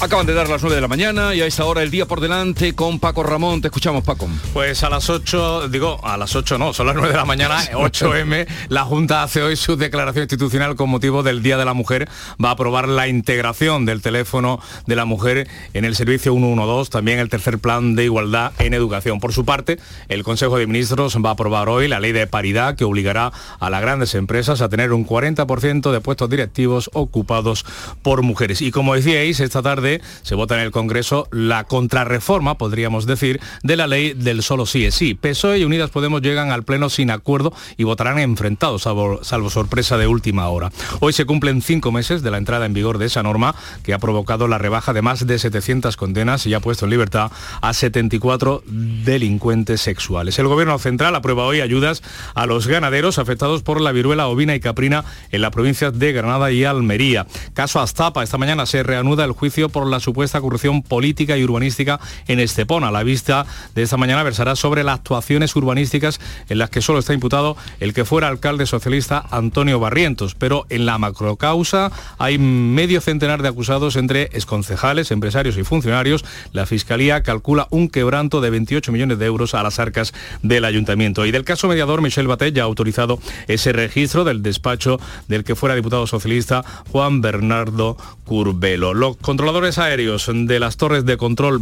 Acaban de dar las 9 de la mañana y a esta hora el día por delante con Paco Ramón. Te escuchamos, Paco. Pues a las 8, digo, a las 8 no, son las 9 de la mañana, 8M, la Junta hace hoy su declaración institucional con motivo del Día de la Mujer. Va a aprobar la integración del teléfono de la mujer en el servicio 112, también el tercer plan de igualdad en educación. Por su parte, el Consejo de Ministros va a aprobar hoy la ley de paridad que obligará a las grandes empresas a tener un 40% de puestos directivos ocupados por mujeres. Y como decíais, esta tarde se vota en el Congreso la contrarreforma, podríamos decir, de la ley del solo sí es sí. PSOE y Unidas Podemos llegan al Pleno sin acuerdo y votarán enfrentados, salvo, salvo sorpresa de última hora. Hoy se cumplen cinco meses de la entrada en vigor de esa norma que ha provocado la rebaja de más de 700 condenas y ha puesto en libertad a 74 delincuentes sexuales. El Gobierno Central aprueba hoy ayudas a los ganaderos afectados por la viruela ovina y caprina en la provincia de Granada y Almería. Caso Astapa, esta mañana se reanuda el juicio por la supuesta corrupción política y urbanística en Estepona. La vista de esta mañana versará sobre las actuaciones urbanísticas en las que solo está imputado el que fuera alcalde socialista Antonio Barrientos. Pero en la macrocausa hay medio centenar de acusados entre exconcejales, empresarios y funcionarios. La Fiscalía calcula un quebranto de 28 millones de euros a las arcas del ayuntamiento. Y del caso mediador, Michel Batet ya ha autorizado ese registro del despacho del que fuera diputado socialista Juan Bernardo Curbelo. Los controladores aéreos de las torres de control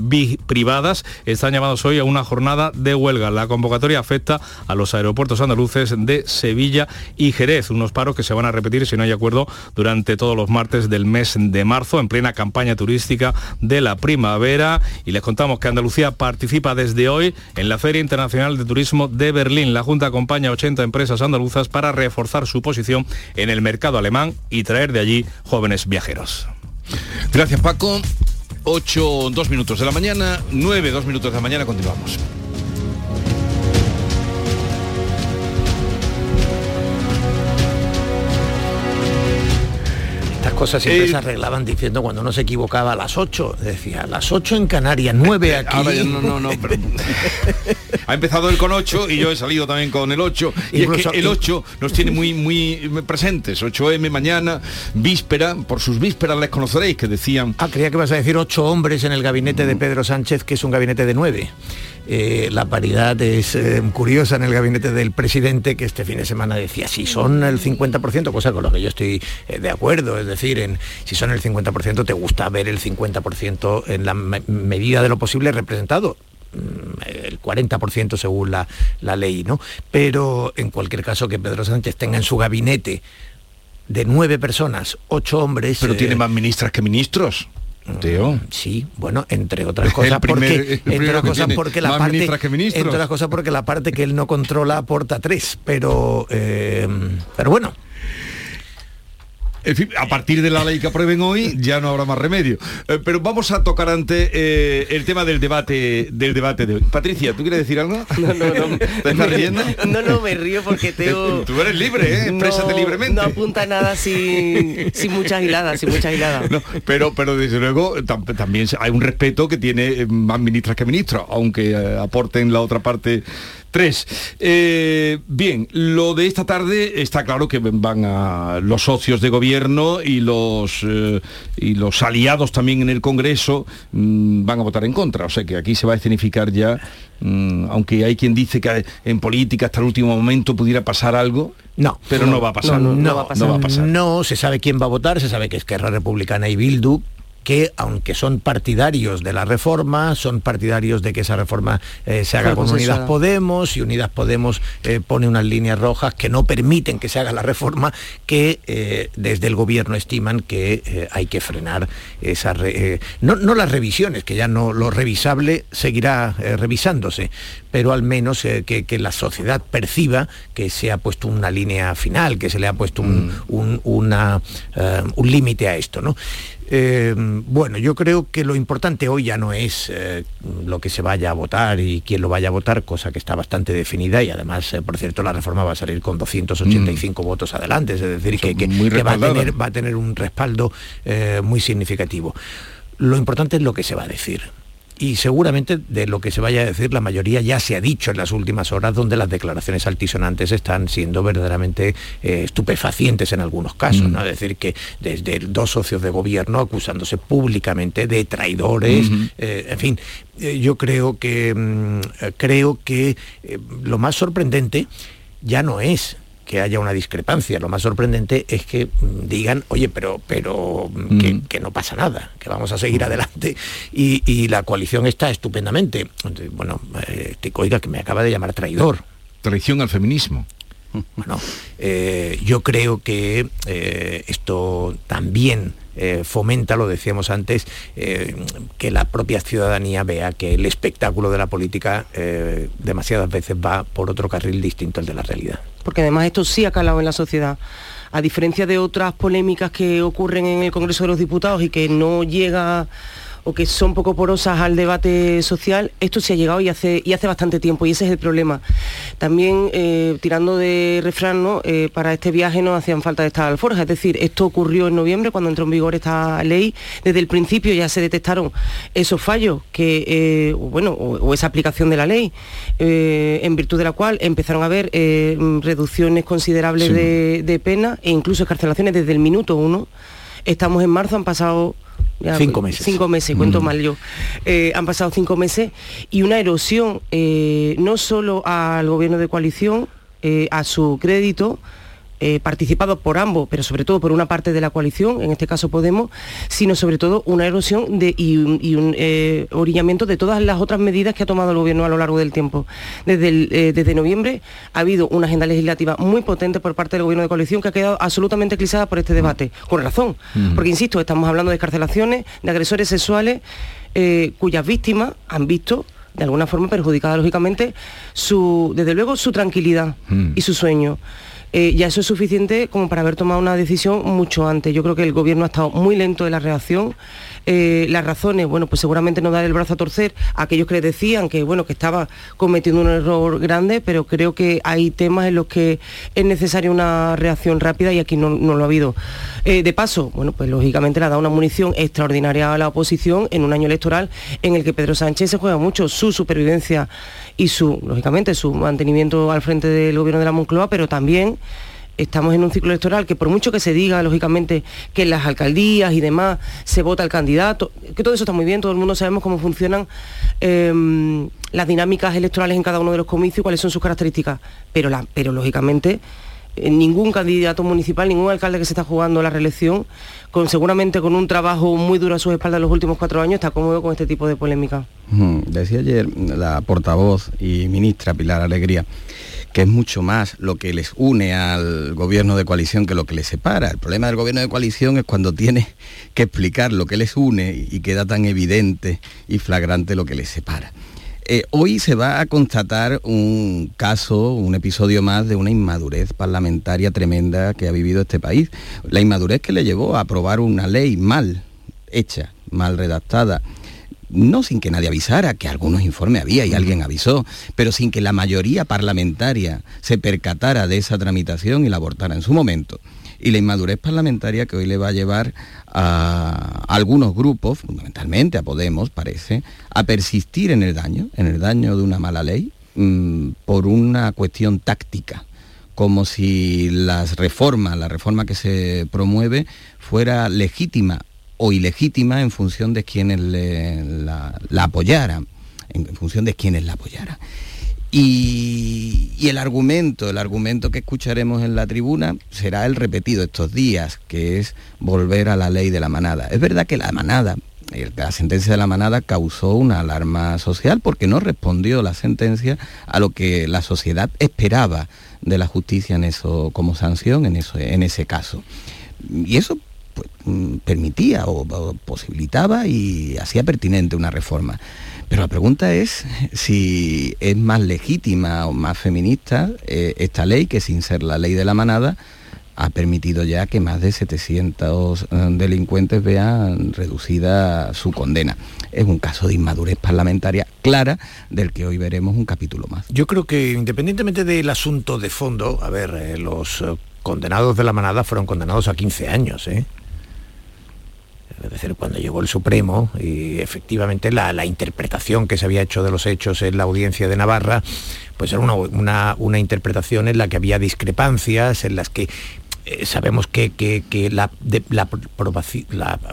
privadas están llamados hoy a una jornada de huelga. La convocatoria afecta a los aeropuertos andaluces de Sevilla y Jerez, unos paros que se van a repetir si no hay acuerdo durante todos los martes del mes de marzo, en plena campaña turística de la primavera. Y les contamos que Andalucía participa desde hoy en la Feria Internacional de Turismo de Berlín. La Junta acompaña a 80 empresas andaluzas para reforzar su posición en el mercado alemán y traer de allí jóvenes viajeros. Gracias Paco. 8, 2 minutos de la mañana, 9, 2 minutos de la mañana, continuamos. Cosas siempre se arreglaban diciendo cuando uno se equivocaba a las 8, decía, a las 8 en Canarias, 9 aquí. ha empezado el con 8 y yo he salido también con el 8. Y es que el 8 nos tiene muy, muy presentes. 8M mañana, víspera, por sus vísperas les conoceréis, que decían... Ah, creía que vas a decir 8 hombres en el gabinete de Pedro Sánchez, que es un gabinete de 9. Eh, la paridad es eh, curiosa en el gabinete del presidente que este fin de semana decía si son el 50%, cosa con lo que yo estoy eh, de acuerdo, es decir, en, si son el 50% te gusta ver el 50% en la medida de lo posible representado mm, el 40% según la, la ley, ¿no? Pero en cualquier caso que Pedro Sánchez tenga en su gabinete de nueve personas, ocho hombres... Pero tiene más ministras que ministros. Teo. Sí, bueno, entre otras cosas porque entre otras cosas porque la parte entre otras cosas porque la parte que él no controla aporta tres, pero eh, pero bueno, en fin, a partir de la ley que aprueben hoy ya no habrá más remedio. Eh, pero vamos a tocar ante eh, el tema del debate del debate de hoy. Patricia, ¿tú quieres decir algo? No, no, no. ¿Te estás riendo? No, no, me río porque Teo... Tú eres libre, ¿eh? Exprésate libremente. No apunta nada sin, sin muchas hiladas, sin muchas hiladas. pero, pero desde luego también hay un respeto que tiene eh, más ministras que ministros, aunque aporten la otra parte Tres. Eh, bien, lo de esta tarde está claro que van a los socios de gobierno y los, eh, y los aliados también en el Congreso mm, van a votar en contra. O sea que aquí se va a escenificar ya, mm, aunque hay quien dice que en política hasta el último momento pudiera pasar algo. No, pero no, va a pasar. No, va a pasar. No, se sabe quién va a votar, se sabe que es Guerra Republicana y Bildu, que aunque son partidarios de la reforma, son partidarios de que esa reforma eh, se haga con Unidas Podemos y Unidas Podemos eh, pone unas líneas rojas que no permiten que se haga la reforma, que eh, desde el gobierno estiman que hay que frenar esas no, no, las revisiones, que ya no lo revisable seguirá revisándose, pero al menos que, la sociedad perciba que se ha puesto una línea final, que se le ha puesto un, mm. un límite a esto. ¿no? Eh, bueno, yo creo que lo importante hoy ya no es eh, lo que se vaya a votar y quién lo vaya a votar, cosa que está bastante definida y además, eh, por cierto, la reforma va a salir con 285 mm. votos adelante, es decir, que, va, a tener, va, a tener, un respaldo muy significativo. Lo importante es lo que se va a decir y seguramente de lo que se vaya a decir la mayoría ya se ha dicho en las últimas horas donde las declaraciones altisonantes están siendo verdaderamente eh, estupefacientes en algunos casos, ¿no? Es decir, que desde dos socios de gobierno acusándose públicamente de traidores, eh, en fin, eh, yo creo que mm, creo que lo más sorprendente ya no es que haya una discrepancia. Lo más sorprendente es que mm, digan, oye, pero, pero mm, que, no pasa nada, que vamos a seguir adelante y, la coalición está estupendamente. Bueno, eh, oiga, que me acaba de llamar traidor. Traición al feminismo. Bueno, eh, yo creo que eh, esto también eh, fomenta, lo decíamos antes, que la propia ciudadanía vea que el espectáculo de la política demasiadas veces va por otro carril distinto al de la realidad. Porque además esto sí ha calado en la sociedad. A diferencia de otras polémicas que ocurren en el Congreso de los Diputados y que no llega o que son poco porosas al debate social, esto se ha llegado y hace, y hace bastante tiempo y ese es el problema. También eh, tirando de refrán, ¿no? Eh, para este viaje no hacían falta de estas alforjas, es decir, esto ocurrió en noviembre cuando entró en vigor esta ley, desde el principio ya se detectaron esos fallos que, eh, bueno, o, esa aplicación de la ley, en virtud de la cual empezaron a haber reducciones considerables de, de pena e incluso escarcelaciones desde el minuto uno. Estamos en marzo, han pasado cinco meses. Cinco meses, cuento mm. mal yo. Eh, han pasado cinco meses y una erosión eh, no solo al gobierno de coalición, eh, a su crédito, eh, participado por ambos, pero sobre todo por una parte de la coalición, en este caso Podemos, sino sobre todo una erosión y un, eh, orillamiento de todas las otras medidas que ha tomado el gobierno a lo largo del tiempo. Desde, eh, desde noviembre ha habido una agenda legislativa muy potente por parte del gobierno de coalición que ha quedado absolutamente eclipsada por este debate, con razón, porque insisto, estamos hablando de escarcelaciones, de agresores sexuales cuyas víctimas han visto de alguna forma perjudicada lógicamente su, desde luego su tranquilidad y su sueño. Eh, ya eso es suficiente como para haber tomado una decisión mucho antes. Yo creo que el gobierno ha estado muy lento en la reacción. Eh, las razones, bueno, pues seguramente no dar el brazo a torcer a aquellos que le decían que, bueno, que estaba cometiendo un error grande, pero creo que hay temas en los que es necesaria una reacción rápida y aquí no, lo ha habido. Eh, de paso, bueno, pues lógicamente le ha dado una munición extraordinaria a la oposición en un año electoral en el que Pedro Sánchez se juega mucho su supervivencia y su, lógicamente, su mantenimiento al frente del gobierno de la Moncloa, pero también estamos en un ciclo electoral que por mucho que se diga, lógicamente, que en las alcaldías y demás se vota el candidato, que todo eso está muy bien, todo el mundo sabemos cómo funcionan em, las dinámicas electorales en cada uno de los comicios y cuáles son sus características, pero, la, pero lógicamente eh, ningún candidato municipal, ningún alcalde que se está jugando la reelección, con, seguramente con un trabajo muy duro a sus espaldas los últimos cuatro años, está cómodo con este tipo de polémica. Decía ayer la portavoz y ministra Pilar Alegría que es mucho más lo que les une al gobierno de coalición que lo que les separa. El problema del gobierno de coalición es cuando tiene que explicar lo que les une y queda tan evidente y flagrante lo que les separa. Eh, hoy se va a constatar un caso, un episodio más de una inmadurez parlamentaria tremenda que ha vivido este país. La inmadurez que le llevó a aprobar una ley mal hecha, mal redactada, no sin que nadie avisara, que algunos informes había y alguien avisó, pero sin que la mayoría parlamentaria se percatara de esa tramitación y la abortara en su momento. Y la inmadurez parlamentaria que hoy le va a llevar a algunos grupos, fundamentalmente a Podemos, parece, a persistir en el daño, en el daño de una mala ley, mm, por una cuestión táctica como si las reformas, la reforma que se promueve, fuera legítima o ilegítima en función de quienes la, apoyaran, en función de quienes la apoyaran. Y, el argumento, el argumento que escucharemos en la tribuna será el repetido estos días, que es volver a la ley de la manada. Es verdad que la manada, la sentencia de la manada causó una alarma social porque no respondió la sentencia a lo que la sociedad esperaba de la justicia en eso como sanción en eso en ese caso. Y eso permitía o, posibilitaba y hacía pertinente una reforma. Pero la pregunta es si es más legítima o más feminista eh, esta ley que sin ser la ley de la manada ha permitido ya que más de 700 eh, delincuentes vean reducida su condena. Es un caso de inmadurez parlamentaria clara del que hoy veremos un capítulo más. Yo creo que independientemente del asunto de fondo, a ver, eh, los condenados de la manada fueron condenados a 15 años. Es decir, cuando llegó el Supremo y efectivamente la, interpretación que se había hecho de los hechos en la audiencia de Navarra, pues era una, una interpretación en la que había discrepancias, en las que eh, sabemos que, la, la,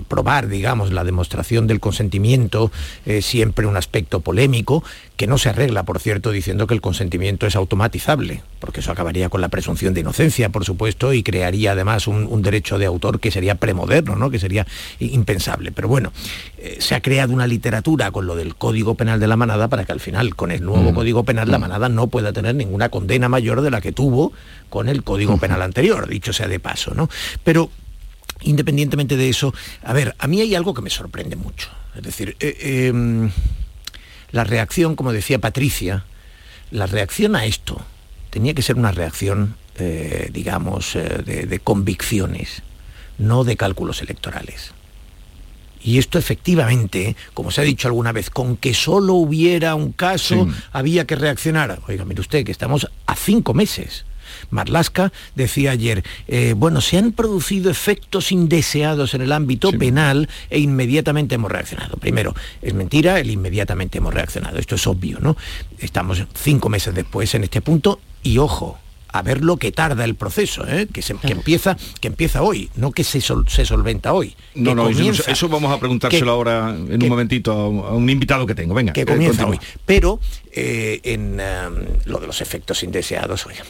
probar, digamos, la demostración del consentimiento es siempre un aspecto polémico, que no se arregla, por cierto, diciendo que el consentimiento es automatizable, porque eso acabaría con la presunción de inocencia, por supuesto, y crearía además un, derecho de autor que sería premoderno, ¿no? que sería impensable. Pero bueno, eh, se ha creado una literatura con lo del Código Penal de la Manada para que al final, con el nuevo mm. Código Penal, la mm. Manada no pueda tener ninguna condena mayor de la que tuvo con el Código Penal anterior, dicho sea de paso, ¿no? Pero independientemente de eso, a ver, a mí hay algo que me sorprende mucho. Es decir, eh, em, la reacción, como decía Patricia, la reacción a esto tenía que ser una reacción, eh, digamos, eh, de, convicciones, no de cálculos electorales. Y esto efectivamente, como se ha dicho alguna vez, con que solo hubiera un caso, había que reaccionar. Oiga, mire usted, que estamos a cinco meses Marlasca decía ayer, eh, bueno, se han producido efectos indeseados en el ámbito penal e inmediatamente hemos reaccionado. Primero, es mentira, el inmediatamente hemos reaccionado. Esto es obvio, ¿no? Estamos cinco meses después en este punto y ojo, a ver lo que tarda el proceso, ¿eh? que, se, empieza, que empieza hoy, no que se, se solventa hoy. No, no, eso, vamos a preguntárselo ahora en un momentito a, un invitado que tengo. Venga, que comienza hoy. Pero eh, en em, lo de los efectos indeseados, oiga,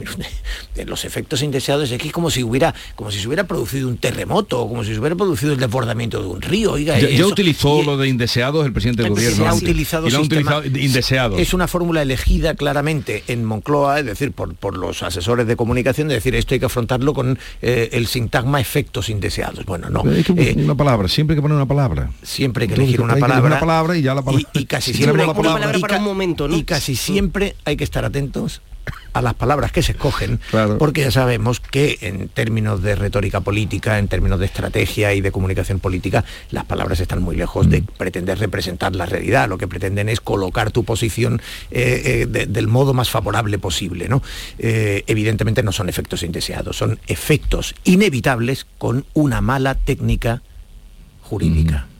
los efectos indeseados es que es como si hubiera, como si se hubiera producido un terremoto, como si se hubiera producido el desbordamiento de un río. Oiga, ya, utilizó lo de indeseados el presidente del gobierno. Se ha utilizado, y lo utilizado indeseados. Es una fórmula elegida claramente en Moncloa, es decir, por, por los asesores de comunicación de decir esto hay que afrontarlo con eh, el sintagma efectos indeseados. Bueno, no. Eh, una palabra, siempre hay que poner una palabra. Siempre hay que elegir una palabra. Una palabra y ya la palabra. Y, casi siempre un momento, Y casi siempre hay que estar atentos a las palabras que se escogen, porque ya sabemos que en términos de retórica política, en términos de estrategia y de comunicación política, las palabras están muy lejos de mm. pretender representar la realidad. Lo que pretenden es colocar tu posición eh, eh, del modo más favorable posible. ¿no? Eh, evidentemente no son efectos indeseados, son efectos inevitables con una mala técnica jurídica. Mm.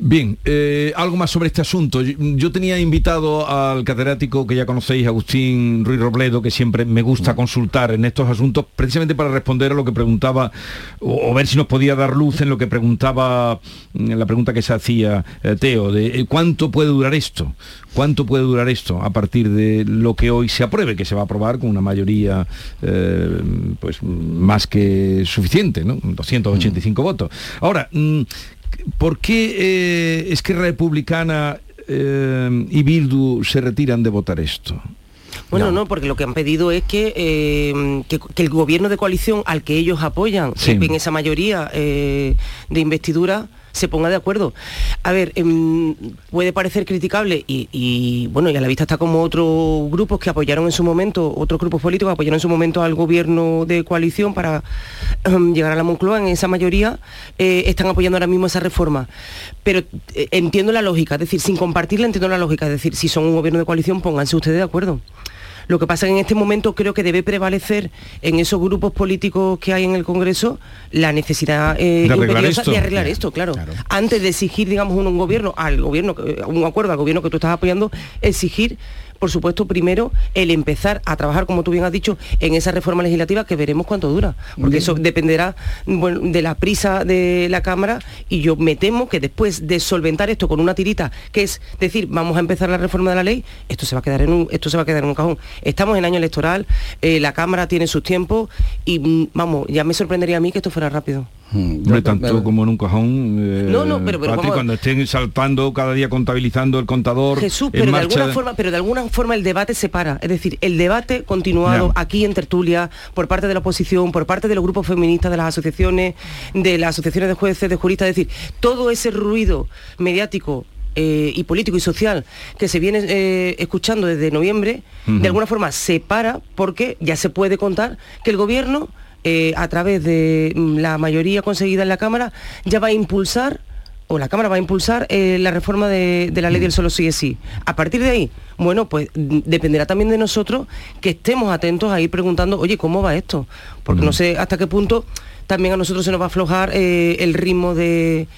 Bien, eh, algo más sobre este asunto. Yo, tenía invitado al catedrático que ya conocéis, Agustín Ruiz Robledo, que siempre me gusta consultar en estos asuntos, precisamente para responder a lo que preguntaba, o, ver si nos podía dar luz en lo que preguntaba, en la pregunta que se hacía eh, Teo, de eh, cuánto puede durar esto, cuánto puede durar esto a partir de lo que hoy se apruebe, que se va a aprobar con una mayoría pues más que suficiente, ¿no? 285 votos. Ahora, mm, ¿Por qué eh, es que Republicana eh, y Bildu se retiran de votar esto? Bueno, no. porque lo que han pedido es que, eh, el gobierno de coalición al que ellos apoyan, en esa mayoría de investidura, se ponga de acuerdo. A ver, em, puede parecer criticable y, bueno, y a la vista está como otros grupos que apoyaron en su momento, otros grupos políticos apoyaron en su momento al gobierno de coalición para em, llegar a la Moncloa, en esa mayoría eh, están apoyando ahora mismo esa reforma. Pero eh, entiendo la lógica, es decir, sin compartirla entiendo la lógica, es decir, si son un gobierno de coalición, pónganse ustedes de acuerdo. Lo que pasa es que en este momento creo que debe prevalecer en esos grupos políticos que hay en el Congreso la necesidad eh, de, arreglar esto. de arreglar esto, claro. Antes de exigir, digamos, un, gobierno, al gobierno, un acuerdo al gobierno que tú estás apoyando, exigir por supuesto, primero el empezar a trabajar, como tú bien has dicho, en esa reforma legislativa que veremos cuánto dura, porque eso dependerá de la prisa de la Cámara y yo me temo que después de solventar esto con una tirita, que es decir, vamos a empezar la reforma de la ley, esto se va a quedar en un, esto se va a quedar en un cajón. Estamos en año electoral, eh, la Cámara tiene sus tiempos y mm, vamos, ya me sorprendería a mí que esto fuera rápido. Hmm, no tanto como en un cajón. Eh, no, no, pero, cuando estén saltando cada día contabilizando el contador. Jesús, pero de alguna forma, pero de alguna forma el debate se para. Es decir, el debate continuado aquí en tertulia por parte de la oposición, por parte de los grupos feministas, de las asociaciones, de las asociaciones de jueces, de juristas, es decir, todo ese ruido mediático eh, y político y social que se viene eh, escuchando desde noviembre, de alguna forma se para porque ya se puede contar que el gobierno eh, a través de mm, la mayoría conseguida en la Cámara, ya va a impulsar o la Cámara va a impulsar eh, la reforma de, la ley del solo sí es sí. A partir de ahí, bueno, pues mm, dependerá también de nosotros que estemos atentos a ir preguntando, oye, ¿cómo va esto? Porque no sé hasta qué punto también a nosotros se nos va a aflojar eh, el ritmo de,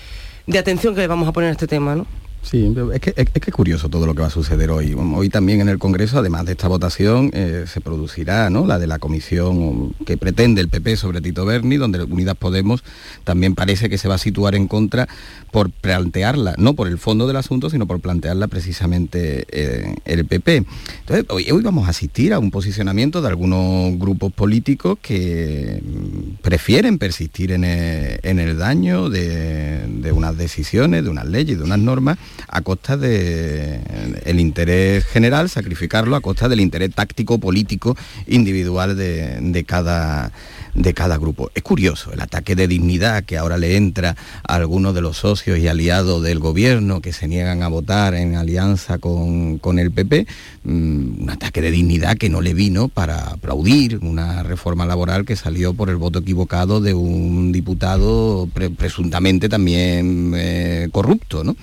de atención que le vamos a poner a este tema, ¿no? Sí, es que, es curioso todo lo que va a suceder hoy. Hoy también en el Congreso, además de esta votación, eh, se producirá ¿no? la de la comisión que pretende el PP sobre Tito Berni, donde Unidas Podemos también parece que se va a situar en contra por plantearla, no por el fondo del asunto, sino por plantearla precisamente eh, el PP. Entonces, hoy, vamos a asistir a un posicionamiento de algunos grupos políticos que mm, prefieren persistir en el, daño de unas decisiones, de unas leyes, de unas normas a costa del interés general, sacrificarlo a costa del interés táctico, político, individual de, cada, de cada grupo. Es curioso el ataque de dignidad que ahora le entra a algunos de los socios y aliados del gobierno que se niegan a votar en alianza con, con el PP, mm, un ataque de dignidad que no le vino para aplaudir una reforma laboral que salió por el voto equivocado de un diputado presuntamente también eh, corrupto. ¿no?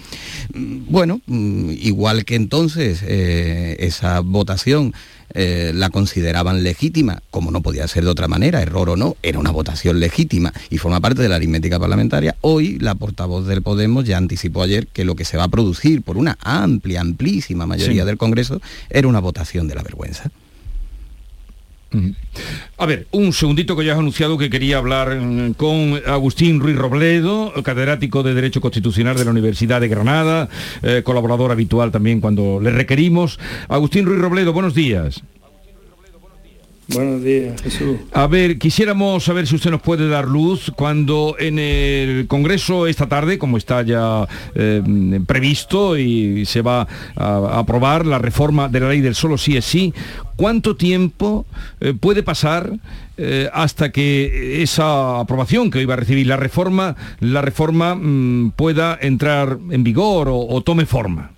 bueno, mm, igual que entonces eh, esa votación eh, la consideraban legítima, como no podía ser de otra manera, error o no, era una votación legítima y forma parte de la aritmética parlamentaria, hoy la portavoz del Podemos ya anticipó ayer que lo que se va a producir por una amplia, amplísima mayoría del Congreso era una votación de la vergüenza. A ver, un segundito que ya has anunciado que quería hablar mm, con Agustín Ruiz Robledo, catedrático de Derecho Constitucional de la Universidad de Granada, eh, colaborador habitual también cuando le requerimos. Agustín Ruiz Robledo, buenos días. Buenos días, Jesús. A ver, quisiéramos saber si usted nos puede dar luz cuando en el Congreso esta tarde, como está ya eh, previsto y se va a aprobar la reforma de la ley del solo sí es sí, ¿cuánto tiempo eh, puede pasar eh, hasta que esa aprobación que hoy va a recibir la reforma, la reforma mm, pueda entrar en vigor o tome forma?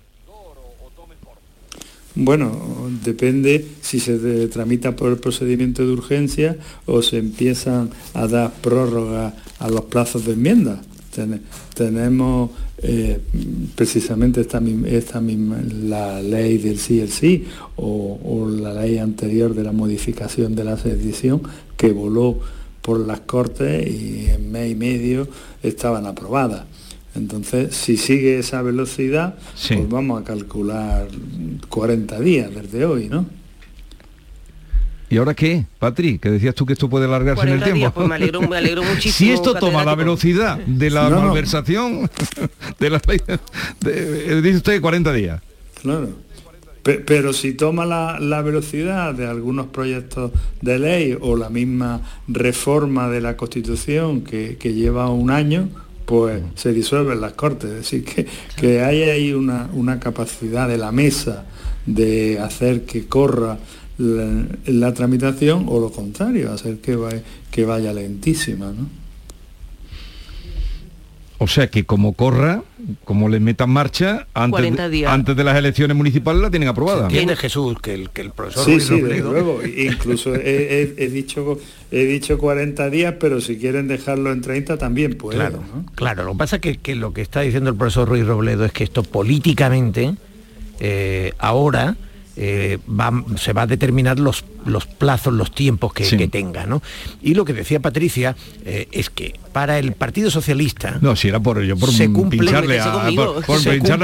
Bueno, depende si se tramita por el procedimiento de urgencia o se empiezan a dar prórroga a los plazos de enmienda. tenemos eh, precisamente esta, misma, la ley del sí el sí o, la ley anterior de la modificación de la sedición que voló por las Cortes y en mes y medio estaban aprobadas. Entonces, si sigue esa velocidad, pues vamos a calcular 40 días desde hoy, ¿no? ¿Y ahora qué, Patri? Que decías tú que esto puede alargarse en el tiempo. Pues me alegro, muchísimo. si esto toma la velocidad de la conversación de la ley, dice usted 40 días. Claro. Pero si toma la, velocidad de algunos proyectos de ley o la misma reforma de la Constitución que lleva un año, pues se disuelven las cortes. Es decir, que, que hay ahí una, capacidad de la mesa de hacer que corra la, tramitación o lo contrario, hacer que, que vaya lentísima. ¿no? O sea que como corra, como le metan marcha, antes, de, antes de las elecciones municipales la tienen aprobada. Tiene Jesús que el, que el profesor Sí, sí, luego. Incluso he, dicho, he dicho 40 días, pero si quieren dejarlo en 30 también puede. Claro, claro. Lo que pasa es que, lo que está diciendo el profesor Ruiz Robledo es que esto políticamente eh, ahora eh, se va a determinar los, los plazos, los tiempos que, tenga. ¿no? Y lo que decía Patricia eh, es que para el Partido Socialista... No, si era por ello, por se cumple, pincharle a,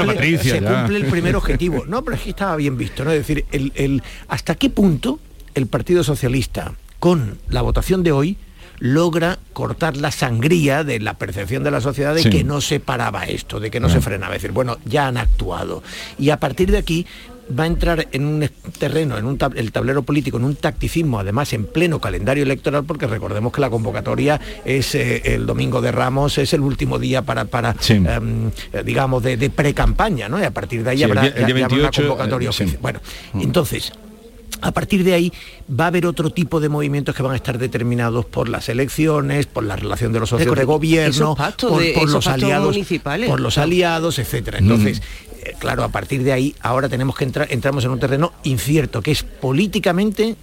Patricia. Se cumple el primer objetivo. No, pero es que estaba bien visto, ¿no? Es decir, el, hasta qué punto el Partido Socialista, con la votación de hoy, logra cortar la sangría de la percepción de la sociedad de que no se paraba esto, de que no se frenaba. Es decir, bueno, ya han actuado. Y a partir de aquí va a entrar en un terreno, en un el tablero político, en un tacticismo, además en pleno calendario electoral, porque recordemos que la convocatoria es eh, el domingo de Ramos, es el último día para, para em, digamos, de, pre-campaña, ¿no? Y a partir de ahí habrá, una convocatoria eh, Bueno, mm. entonces, a partir de ahí va a haber otro tipo de movimientos que van a estar determinados por las elecciones, por la relación de los socios de gobierno, por, los aliados municipales, por los aliados, etcétera. Entonces, eh, claro, a partir de ahí ahora tenemos que entrar, entramos en un terreno incierto, que es políticamente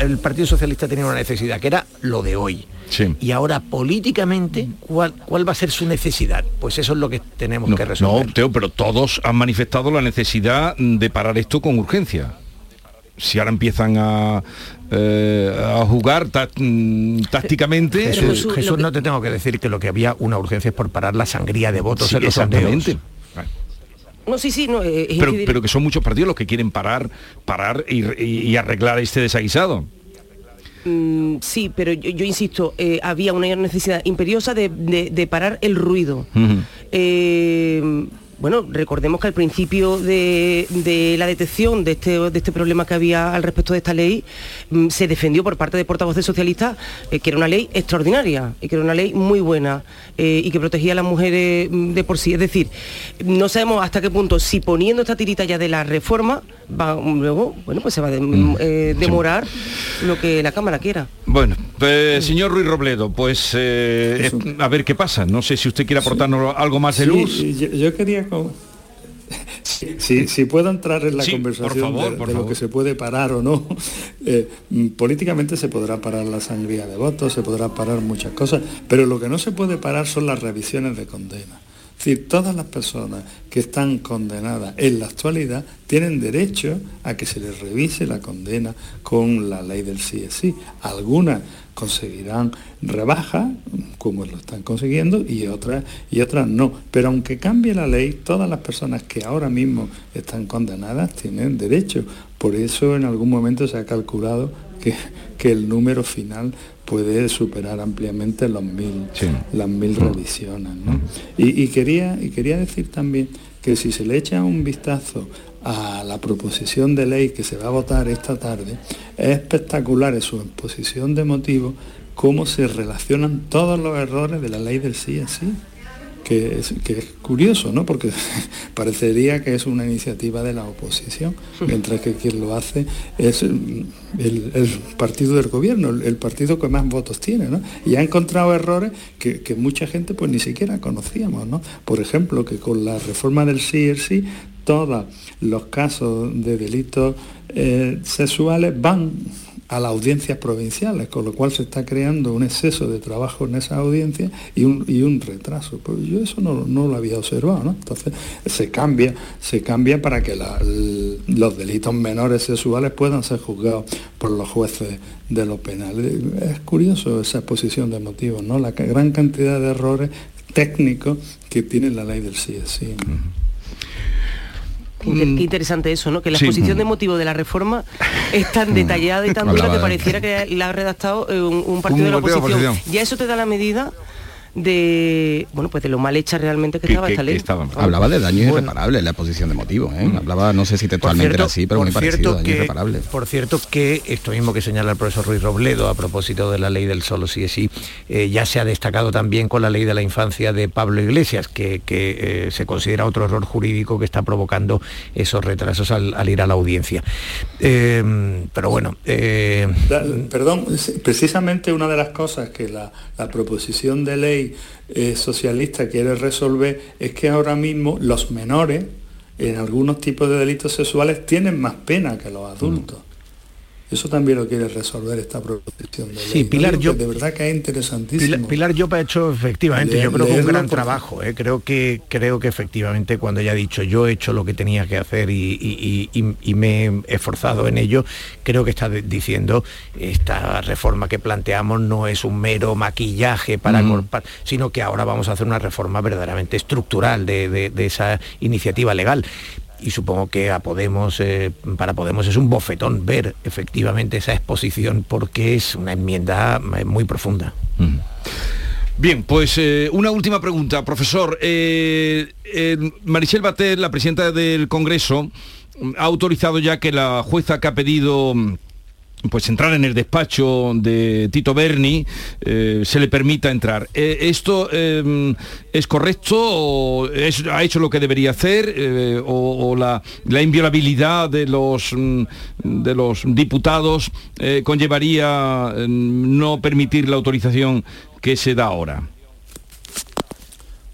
el Partido Socialista tenía una necesidad, que era lo de hoy. Y ahora políticamente, ¿cuál, ¿cuál va a ser su necesidad? Pues eso es lo que tenemos que resolver. No, Teo, pero todos han manifestado la necesidad de parar esto con urgencia. si ahora empiezan a, eh, a jugar mm, tácticamente. Jesús, no te tengo que decir que lo que había una urgencia es por parar la sangría de votos en los exactamente. No, sí, sí, no, pero, que son muchos partidos los que quieren parar, parar y, arreglar este desaguisado. Mm, sí, pero yo, insisto, había una necesidad imperiosa de, parar el ruido bueno, recordemos que al principio de, la detección de este, de este problema que había al respecto de esta ley, mm, se defendió por parte de portavoces socialistas eh, que era una ley extraordinaria y que era una ley muy buena eh, y que protegía a las mujeres mm, de por sí. Es decir, no sabemos hasta qué punto, si poniendo esta tirita ya de la reforma, va, luego, bueno, pues se va a mm, eh, demorar lo que la Cámara quiera. Bueno, pues, señor Ruiz Robledo, pues a ver qué pasa. No sé si usted quiere aportarnos algo más de luz. yo quería si, puedo entrar en la conversación de, lo que se puede parar o no, eh, mm, políticamente se podrá parar la sangría de votos, se podrá parar muchas cosas, pero lo que no se puede parar son las revisiones de condena. Es decir, todas las personas que están condenadas en la actualidad tienen derecho a que se les revise la condena con la ley del sí. Algunas conseguirán rebaja, como lo están consiguiendo, y otras, y otras no. Pero aunque cambie la ley, todas las personas que ahora mismo están condenadas tienen derecho. Por eso en algún momento se ha calculado que, que el número final puede superar ampliamente los mil, las mil mm. revisiones. Y, y, quería, y quería decir también que si se le echa un vistazo a la proposición de ley que se va a votar esta tarde, es espectacular en su exposición de motivos cómo se relacionan todos los errores de la ley del sí así. Que es, que es curioso, ¿no? Porque parecería que es una iniciativa de la oposición, mientras que quien lo hace es el, partido del gobierno, el, partido que más votos tiene, ¿no? Y ha encontrado errores que, mucha gente pues ni siquiera conocíamos, ¿no? Por ejemplo, que con la reforma del sí el sí todos los casos de delitos eh, sexuales van a las audiencias provinciales, con lo cual se está creando un exceso de trabajo en esas audiencias y un, retraso. Pues yo eso no, lo había observado, ¿no? Entonces se cambia, se cambia para que los delitos menores sexuales puedan ser juzgados por los jueces de lo penal. Es curioso esa exposición de motivos, ¿no? La gran cantidad de errores técnicos que tiene la ley del CSI. Qué, mm. interesante eso, ¿no? Que la exposición de motivo de la reforma es tan mm. detallada y tan dura que pareciera que la ha redactado eh, un, partido de la oposición. Ya eso te da la medida de bueno pues de lo mal hecha realmente que, estaba esta ley. Hablaba de daño irreparable en la exposición de motivos, ¿eh? mm. Hablaba, no sé si textualmente era así, pero muy parecido, daño irreparable. Por cierto que esto mismo que señala el profesor Ruiz Robledo a propósito de la ley del solo sí es sí, eh, ya se ha destacado también con la ley de la infancia de Pablo Iglesias, que, que eh, se considera otro error jurídico que está provocando esos retrasos al, ir a la audiencia. pero bueno. perdón, precisamente una de las cosas que la proposición de ley eh, socialista quiere resolver es que ahora mismo los menores en algunos tipos de delitos sexuales tienen más pena que los adultos. Eso también lo quiere resolver esta proposición de ley. Sí, Pilar, yo, de verdad que es interesantísimo. Pilar, yo ha hecho efectivamente, yo creo que un gran trabajo. ¿eh? Creo que creo que efectivamente cuando ya ha dicho yo he hecho lo que tenía que hacer y, me he esforzado en ello, creo que está diciendo esta reforma que planteamos no es un mero maquillaje para sino que ahora vamos a hacer una reforma verdaderamente estructural de esa iniciativa legal y supongo que a Podemos, eh, para Podemos es un bofetón ver efectivamente esa exposición porque es una enmienda eh, muy profunda. Bien, pues eh, una última pregunta, profesor. Marichel Batet, la presidenta del Congreso, ha autorizado ya que la jueza que ha pedido pues entrar en el despacho de Tito Berni eh, se le permita entrar. Eh, ¿Esto em, es correcto o ha hecho lo que debería hacer eh, o, la, inviolabilidad de los, mm, de los diputados conllevaría em, no permitir la autorización que se da ahora?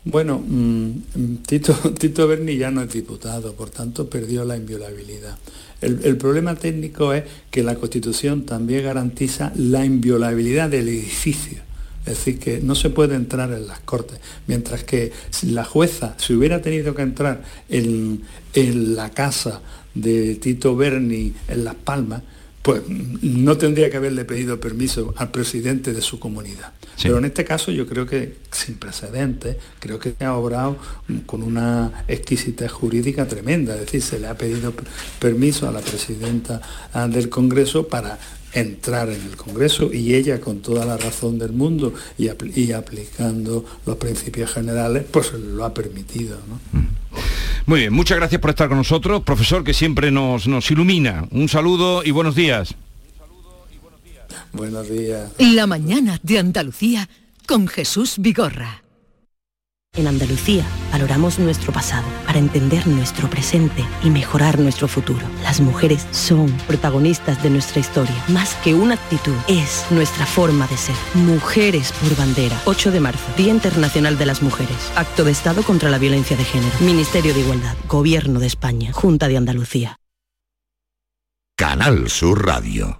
Bueno, mm, Tito, Tito Berni ya no es diputado, por tanto perdió la inviolabilidad. El, problema técnico es que la Constitución también garantiza la inviolabilidad del edificio. Es decir, que no se puede entrar en las cortes. Mientras que la jueza, si hubiera tenido que entrar en, la casa de Tito Berni en Las Palmas, pues no tendría que haberle pedido permiso al presidente de su comunidad. Pero en este caso yo creo que sin precedentes, creo que ha obrado con una exquisitez jurídica tremenda, es decir, se le ha pedido permiso a la presidenta ah, del Congreso para entrar en el Congreso y ella con toda la razón del mundo y, aplicando los principios generales, pues lo ha permitido. Mm. Muy bien, muchas gracias por estar con nosotros, profesor que siempre nos, nos ilumina. Un saludo y buenos días. Buenos días. La mañana de Andalucía con Jesús Vigorra. En Andalucía valoramos nuestro pasado para entender nuestro presente y mejorar nuestro futuro. Las mujeres son protagonistas de nuestra historia. Más que una actitud, es nuestra forma de ser. Mujeres por bandera. 8 de marzo, Día Internacional de las Mujeres. Acto de Estado contra la Violencia de Género. Ministerio de Igualdad. Gobierno de España. Junta de Andalucía. Canal Sur Radio.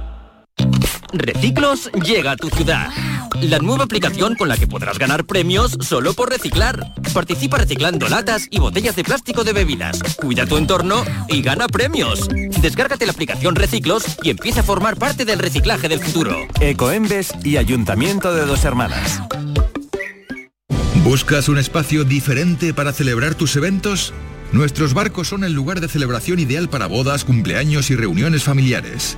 Reciclos llega a tu ciudad. La nueva aplicación con la que podrás ganar premios solo por reciclar. Participa reciclando latas y botellas de plástico de bebidas. Cuida tu entorno y gana premios. Descárgate la aplicación Reciclos y empieza a formar parte del reciclaje del futuro. Ecoembes y Ayuntamiento de Dos Hermanas. ¿Buscas un espacio diferente para celebrar tus eventos? Nuestros barcos son el lugar de celebración ideal para bodas, cumpleaños y reuniones familiares.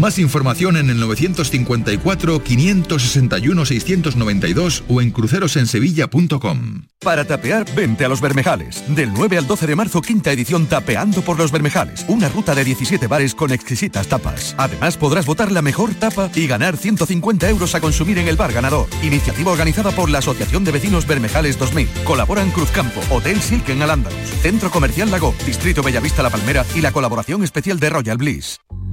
Más información en el 954-561-692 o en crucerosensevilla.com. Para tapear, vente a Los Bermejales. Del 9 al 12 de marzo, quinta edición Tapeando por Los Bermejales. Una ruta de 17 bares con exquisitas tapas. Además, podrás votar la mejor tapa y ganar 150 euros a consumir en el bar ganador. Iniciativa organizada por la Asociación de Vecinos Bermejales 2000. Colaboran Cruzcampo, Hotel Silken al Andalus, Centro Comercial Lago, Distrito Bellavista La Palmera y la colaboración especial de Royal Bliss.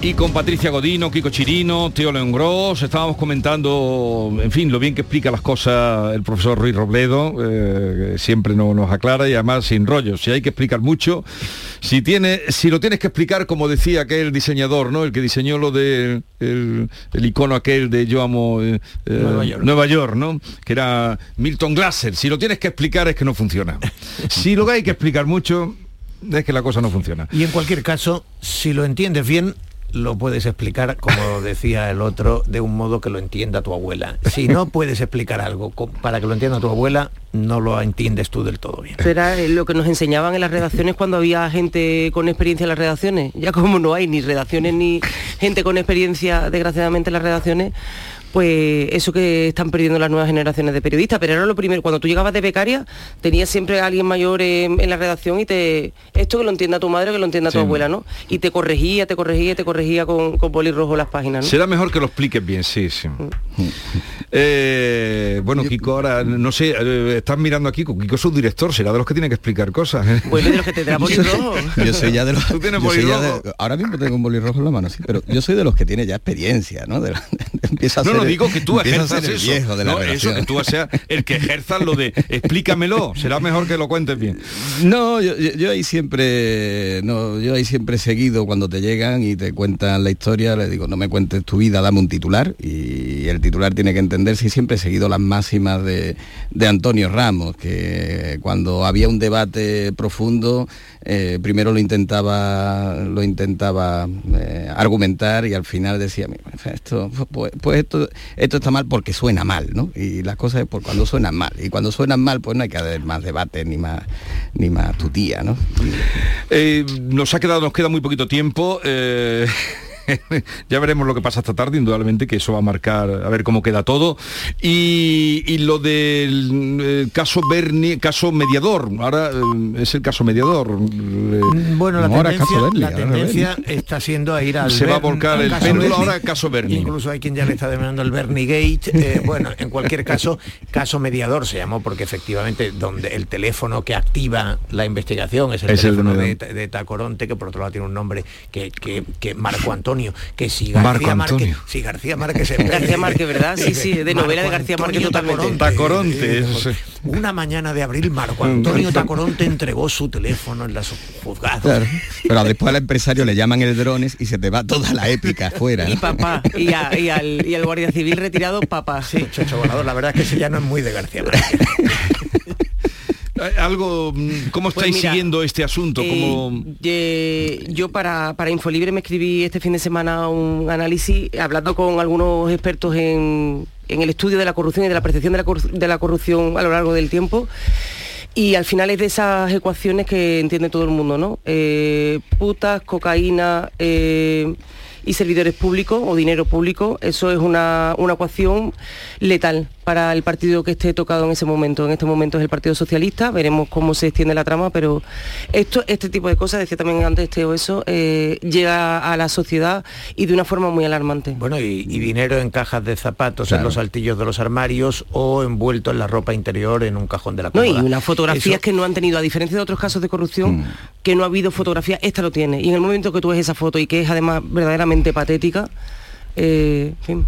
Y con Patricia Godino, Kiko Chirino, Teo León Gross, estábamos comentando, en fin, lo bien que explica las cosas el profesor Ruiz Robledo, eh, siempre no, nos aclara y además sin rollos. Si hay que explicar mucho, si, tiene, si lo tienes que explicar, como decía aquel diseñador, ¿no? El que diseñó lo de el, icono aquel de Yo amo eh, eh, Nueva, York. ¿no? Que era Milton Glasser. Si lo tienes que explicar es que no funciona. si lo hay que explicar mucho, es que la cosa no funciona. Y en cualquier caso, si lo entiendes bien, lo puedes explicar, como decía el otro, de un modo que lo entienda tu abuela. Si no puedes explicar algo para que lo entienda tu abuela, no lo entiendes tú del todo bien. Era lo que nos enseñaban en las redacciones cuando había gente con experiencia en las redacciones. Ya como no hay ni redacciones ni gente con experiencia, desgraciadamente, en las redacciones, pues eso que están perdiendo las nuevas generaciones de periodistas. Pero era lo primero, cuando tú llegabas de becaria, tenías siempre a alguien mayor en, la redacción y te. Esto que lo entienda tu madre, que lo entienda tu abuela, ¿no? Y te corregía, te corregía, te corregía con, con rojo las páginas. ¿no? Será mejor que lo expliques bien, sí, sí. Mm. Eh, bueno, Kiko, ahora, no sé, eh, estás mirando aquí, Kiko es director, será de los que tiene que explicar cosas. ¿eh? Bueno, de los que tendrá bolirrojo. yo soy ya de los. ¿Tú tienes ahora mismo tengo un bolirrojo en la mano, sí, pero yo soy de los que tiene ya experiencia, ¿no? De, empieza a no, no digo que tú ejerzas eso. Viejo de la no, eso, que tú seas el que ejerzas lo de explícamelo, será mejor que lo cuentes bien. No, yo, yo, ahí siempre, no, yo ahí siempre he seguido cuando te llegan y te cuentan la historia, le digo, no me cuentes tu vida, dame un titular y el titular tiene que entender si siempre he seguido las máximas de, de Antonio Ramos, que cuando había un debate profundo, eh, primero lo intentaba, lo intentaba eh, argumentar y al final decía, esto pues esto, esto está mal porque suena mal, ¿no? Y las cosas es por cuando suenan mal. Y cuando suenan mal, pues no hay que haber más debate ni más ni más tutía, ¿no? Eh, nos ha quedado, nos queda muy poquito tiempo. eh, ya veremos lo que pasa esta tarde, indudablemente que eso va a marcar a ver cómo queda todo. Y, y lo del eh, caso Berni, caso mediador, ahora eh, es el caso mediador. Eh, Bueno, la no, tendencia, Berni, la tendencia está siendo a ir al Se va a volcar el péndulo ahora caso Berni. Incluso hay quien ya le está denominando el Bernie Gate. Eh, bueno, en cualquier caso, caso mediador se llamó porque efectivamente donde el teléfono que activa la investigación es el Es teléfono de Tacoronte, que por otro lado tiene un nombre que, que, que Marco Antonio, que si Marco García Márquez, si García Márquez García Márquez, ¿verdad? Sí, sí, de novela de García Márquez totalmente. Tacoronte, eh, eso sí. Una mañana de abril, Marco Antonio Tacoronte entregó su teléfono en las juzgados. Claro. Pero después al empresario le llaman el drones y se te va toda la épica afuera. Y papá, y, a- y al, y al guardia civil retirado, papá. Sí, Chocho Volador, la verdad es que ese ya no es muy de García Márquez. Eh, Algo, mm, ¿cómo Pues estáis mira, siguiendo este asunto? ¿Cómo- Eh, yo para, para Infolibre me escribí este fin de semana un análisis hablando con algunos expertos en, en el estudio de la corrupción y de la percepción de la, corru- de la corrupción a lo largo del tiempo. Y al final es de esas ecuaciones que entiende todo el mundo, ¿no? Eh, putas, cocaína eh, y servidores públicos o dinero público, eso es una, una ecuación letal para el partido que esté tocado en ese momento. En este momento es el Partido Socialista, veremos cómo se extiende la trama, pero esto, este tipo de cosas, decía también antes Teo eso, eh, llega a la sociedad y de una forma muy alarmante. Bueno, y, y dinero en cajas de zapatos, en los altillos de los armarios o envuelto en la ropa interior en un cajón de la No, y cómoda. unas fotografías Eso- que no han tenido, a diferencia de otros casos de corrupción, que no ha habido fotografía, esta lo tiene. Y en el momento que tú ves esa foto y que es además verdaderamente patética, eh, en fin.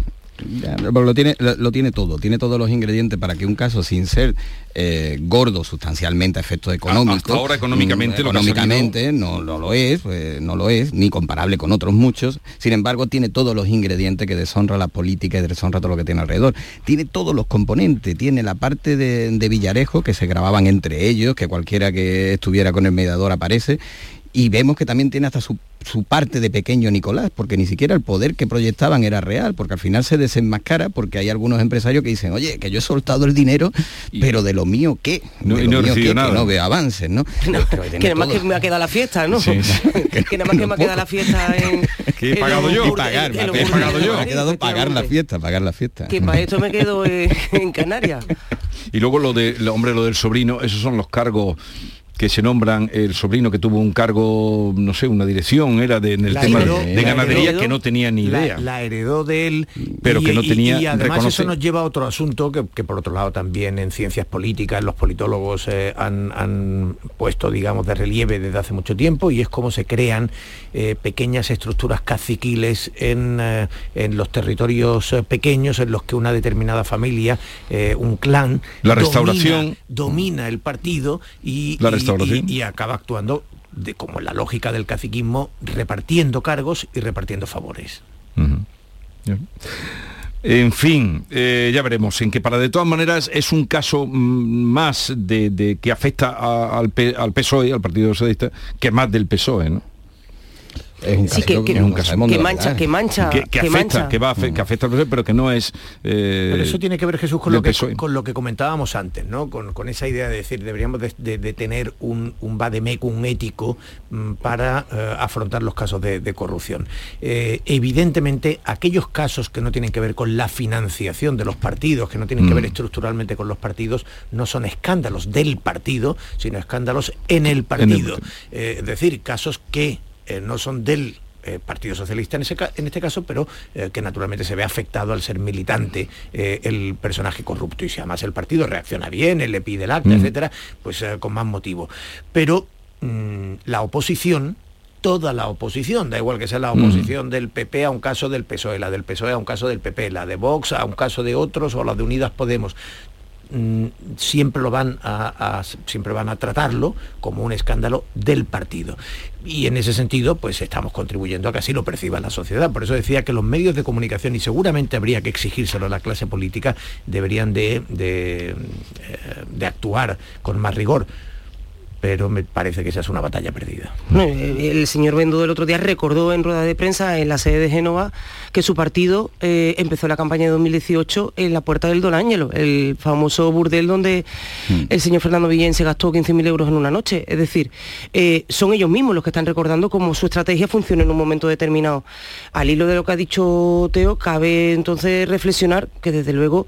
Lo tiene, lo, tiene todo, tiene todos los ingredientes para que un caso sin ser eh, gordo sustancialmente a efectos económicos. hasta ahora económicamente lo que ha económicamente no, no lo es, pues, no lo es, ni comparable con otros muchos. Sin embargo, tiene todos los ingredientes que deshonra la política y deshonra todo lo que tiene alrededor. Tiene todos los componentes, tiene la parte de, de Villarejo, que se grababan entre ellos, que cualquiera que estuviera con el mediador aparece. Y vemos que también tiene hasta su, su parte de pequeño Nicolás, porque ni siquiera el poder que proyectaban era real, porque al final se desenmascara, porque hay algunos empresarios que dicen, oye, que yo he soltado el dinero, pero de lo mío qué, No- de lo no he mío recibido qué, que nada. no veo avances, ¿no? Que nada más que me ha quedado la fiesta, ¿no? Sí, que nada más que me ha quedado la fiesta en... Que he pagado yo. Y pagar, me burdes pagado yo. Me ha quedado pagar la fiesta, pagar la fiesta. Que para esto me quedo en, en Canarias. Y luego lo de, lo- hombre, lo del sobrino, esos son los cargos que se nombran el sobrino que tuvo un cargo, no sé, una dirección, era de, en el La tema heredó- de ganadería heredó- que no tenía ni idea. La, heredó de él, Pero que no tenía- Y, además reconoce- eso nos lleva a otro asunto que, que por otro lado también en ciencias políticas los politólogos eh, han, han puesto, digamos, de relieve desde hace mucho tiempo y es cómo se crean eh, pequeñas estructuras caciquiles en, eh, en los territorios pequeños en los que una determinada familia, un clan, La domina- restauración. domina el partido y, La y- y- y acaba actuando de como la lógica del caciquismo, repartiendo cargos y repartiendo favores. En fin, eh, ya veremos. En que para de todas maneras es un caso mm, más de, de que afecta a- al, P- al PSOE, al Partido Socialista, que más del PSOE, ¿no? Es un Sí, caso que- que- no sabemos que dónde va a mancha- que mancha- que, que que afecta, mancha. que va a afe- que afecta al pero que no es. eh, Pero eso tiene que ver, Jesús, con lo, que, PSOE. con lo que comentábamos antes, ¿no? Con, con esa idea de decir, deberíamos de, de- de tener un, un vademecum ético mm, para eh, afrontar los casos de, de corrupción. Eh, evidentemente, aquellos casos que no tienen que ver con la financiación de los partidos, que no tienen que ver Mm. estructuralmente con los partidos, no son escándalos del partido, sino escándalos en el partido. Eh, es decir, casos que eh, no son del eh, Partido Socialista en, ese ca- en este caso, pero eh, que naturalmente se ve afectado al ser militante eh, el personaje corrupto y si además el partido reacciona bien, él le pide el acta, Mm. etcétera, pues con más motivo. Pero mm, la oposición toda la oposición, da igual que sea la Mm. oposición del PP a un caso del PSOE, la del PSOE a un caso del PP, la de Vox a un caso de otros o la de Unidas Podemos mm, siempre lo van a, siempre van a tratarlo como un escándalo del partido. Y en ese sentido pues estamos contribuyendo a que así lo perciba la sociedad. Por eso decía que los medios de comunicación y seguramente habría que exigírselo a la clase política deberían de, eh, de actuar con más rigor pero me parece que esa es una batalla perdida. Eh, el señor Bendo el otro día recordó en rueda de prensa en la sede de Génova que su partido eh, empezó la campaña de 2018 en la puerta del Don Ángelo, el famoso burdel donde hmm. el señor Fernando Villén se gastó 15.000 euros en una noche. Es decir, eh, son ellos mismos los que están recordando cómo su estrategia funciona en un momento determinado. Al hilo de lo que ha dicho Teo, cabe entonces reflexionar que desde luego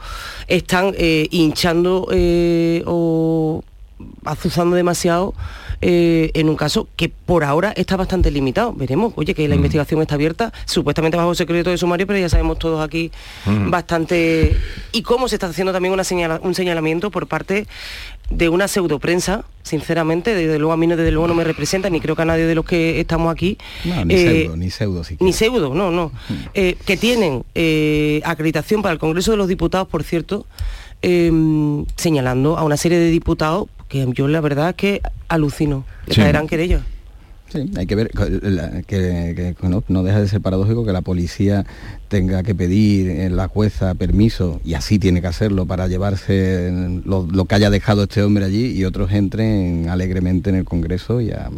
están hinchando o azuzando demasiado eh, en un caso que por ahora está bastante limitado. Veremos, oye, que la mm. investigación está abierta, supuestamente bajo secreto de sumario, pero ya sabemos todos aquí mm. bastante... Y cómo se está haciendo también una un señalamiento por parte de una pseudo prensa, sinceramente, desde luego a mí no, desde luego no me representa, ni creo que a nadie de los que estamos aquí. ni eh, pseudo, ni pseudo. ni pseudo, no, no. Mm. Eh, que tienen acreditación para el Congreso de los Diputados, por cierto, em, señalando a una serie de diputados que yo la verdad es que alucino. Le caerán querellas. Sí, hay que ver que, no, deja de ser paradójico que la policía tenga que pedir en la jueza permiso, y así tiene que hacerlo, para llevarse lo, que haya dejado este hombre allí y otros entren alegremente en el Congreso y a,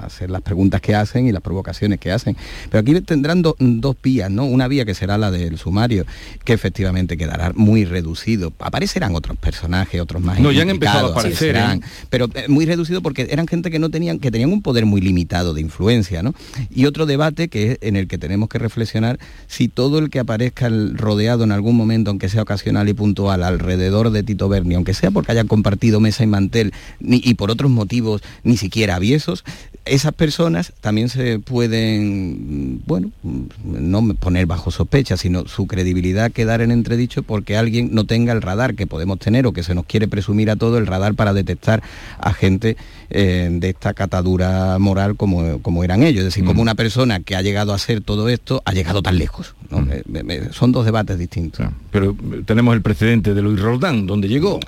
hacer las preguntas que hacen y las provocaciones que hacen. Pero aquí tendrán dos vías, ¿no? Una vía que será la del sumario, que efectivamente quedará muy reducido. Aparecerán otros personajes, otros más No, ya han empezado a aparecer, ¿eh? pero eh, muy reducido porque eran gente que no tenían, que tenían un poder muy limitado de influencia. ¿no? Y otro debate que es en el que tenemos que reflexionar si todo el que aparezca rodeado en algún momento, aunque sea ocasional y puntual, alrededor de Tito Berni, aunque sea porque hayan compartido mesa y mantel y por otros motivos ni siquiera aviesos, esas personas también se pueden, bueno, no poner bajo sospecha, sino su credibilidad quedar en entredicho porque alguien no tenga el radar que podemos tener o que se nos quiere presumir a todo el radar para detectar a gente eh, de esta catadura moral como, como eran ellos. Es decir, como mm. una persona que ha llegado a hacer todo esto ha llegado tan lejos. Mm. son dos debates distintos. Pero tenemos el precedente de Luis Roldán, donde llegó.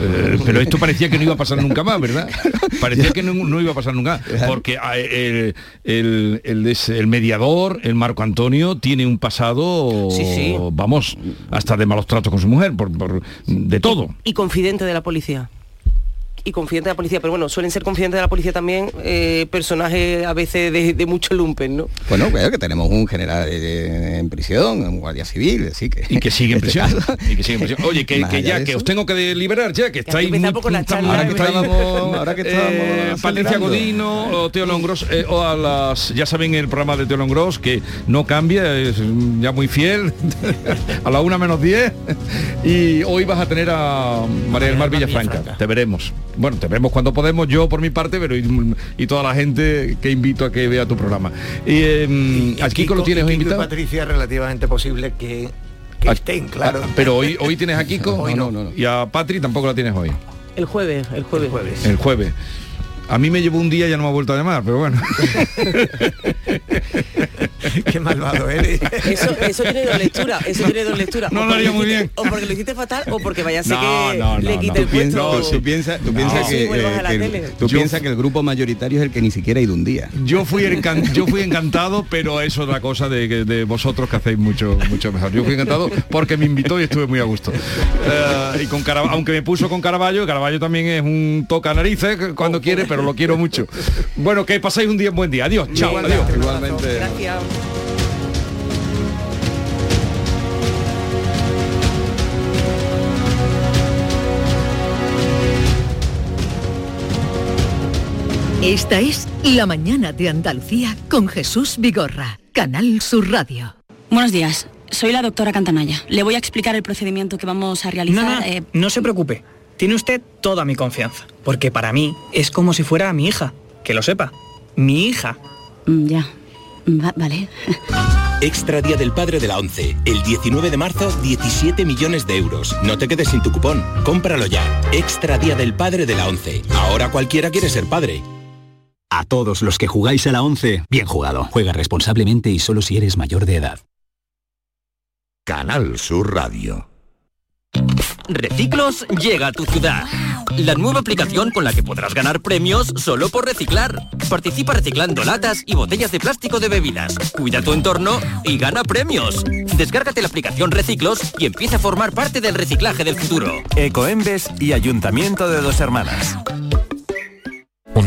Eh, pero esto parecía que no iba a pasar nunca más, ¿verdad? Parecía que no, iba a pasar nunca. Porque ah, el, el, mediador, el Marco Antonio, tiene un pasado, vamos, hasta de malos tratos con su mujer, por, de todo. y confidente de la policía y confidente de la policía, pero bueno, suelen ser confidentes de la policía también eh, personajes a veces de, mucho lumpen, ¿no? Bueno, creo que tenemos un general en prisión, un guardia civil, así que... Y que sigue en prisión. y que sigue en prisión. Oye, que, ya, que os tengo que liberar ya, que estáis muy... ahora que estábamos, ahora que estábamos eh, Patricia Godino o Teo Longros, eh, o a las, ya saben el programa de Teo Longros, que no cambia, es ya muy fiel, a la una menos 10, y hoy vas a tener a María del Mar Villafranca, te veremos bueno, te vemos cuando podemos, yo por mi parte, pero y, toda la gente que invito a que vea tu programa. Y, eh, aquí con lo tienes hoy invitado. Patricia relativamente posible que, que ah, estén, claro. Ah, pero hoy, hoy tienes a Kiko hoy no, no, no, y a Patri tampoco la tienes hoy. El jueves, el jueves. El jueves. El jueves. A mí me llevó un día y ya no me ha vuelto a llamar, pero bueno. Qué malvado eres. Eso, eso tiene dos lecturas. Eso tiene dos lecturas. No lo haría muy bien. O porque lo hiciste fatal o porque vaya a ser que le quite el puesto. Tú piensas tú piensas que, eh, tú piensas que el grupo mayoritario es el que ni siquiera ha ido un día. Yo fui yo fui encantado, pero eso es la cosa de, de vosotros que hacéis mucho mucho mejor. Yo fui encantado porque me invitó y estuve muy a gusto. Eh, y con aunque me puso con Caraballo, Caraballo también es un toca narices cuando quiere, pero lo quiero mucho. Bueno, que pasáis un día un buen día. Adiós. Chao. Adiós. Igualmente. Gracias. Esta es La Mañana de Andalucía con Jesús Vigorra, Canal Sur Radio. Buenos días, soy la doctora Cantanaya. Le voy a explicar el procedimiento que vamos a realizar. No, no, eh, no se preocupe. Tiene usted toda mi confianza, porque para mí es como si fuera mi hija. Que lo sepa, mi hija. Mm, ya, vale. Extra Día del Padre de la ONCE. El 19 de marzo, 17 millones de euros. No te quedes sin tu cupón. Cómpralo ya. Extra Día del Padre de la ONCE. Ahora cualquiera quiere ser padre. A todos los que jugáis a la 11, bien jugado. Juega responsablemente y solo si eres mayor de edad. Canal Sur Radio. Reciclos llega a tu ciudad. La nueva aplicación con la que podrás ganar premios solo por reciclar. Participa reciclando latas y botellas de plástico de bebidas. Cuida tu entorno y gana premios. Descárgate la aplicación Reciclos y empieza a formar parte del reciclaje del futuro. Ecoembes y Ayuntamiento de Dos Hermanas.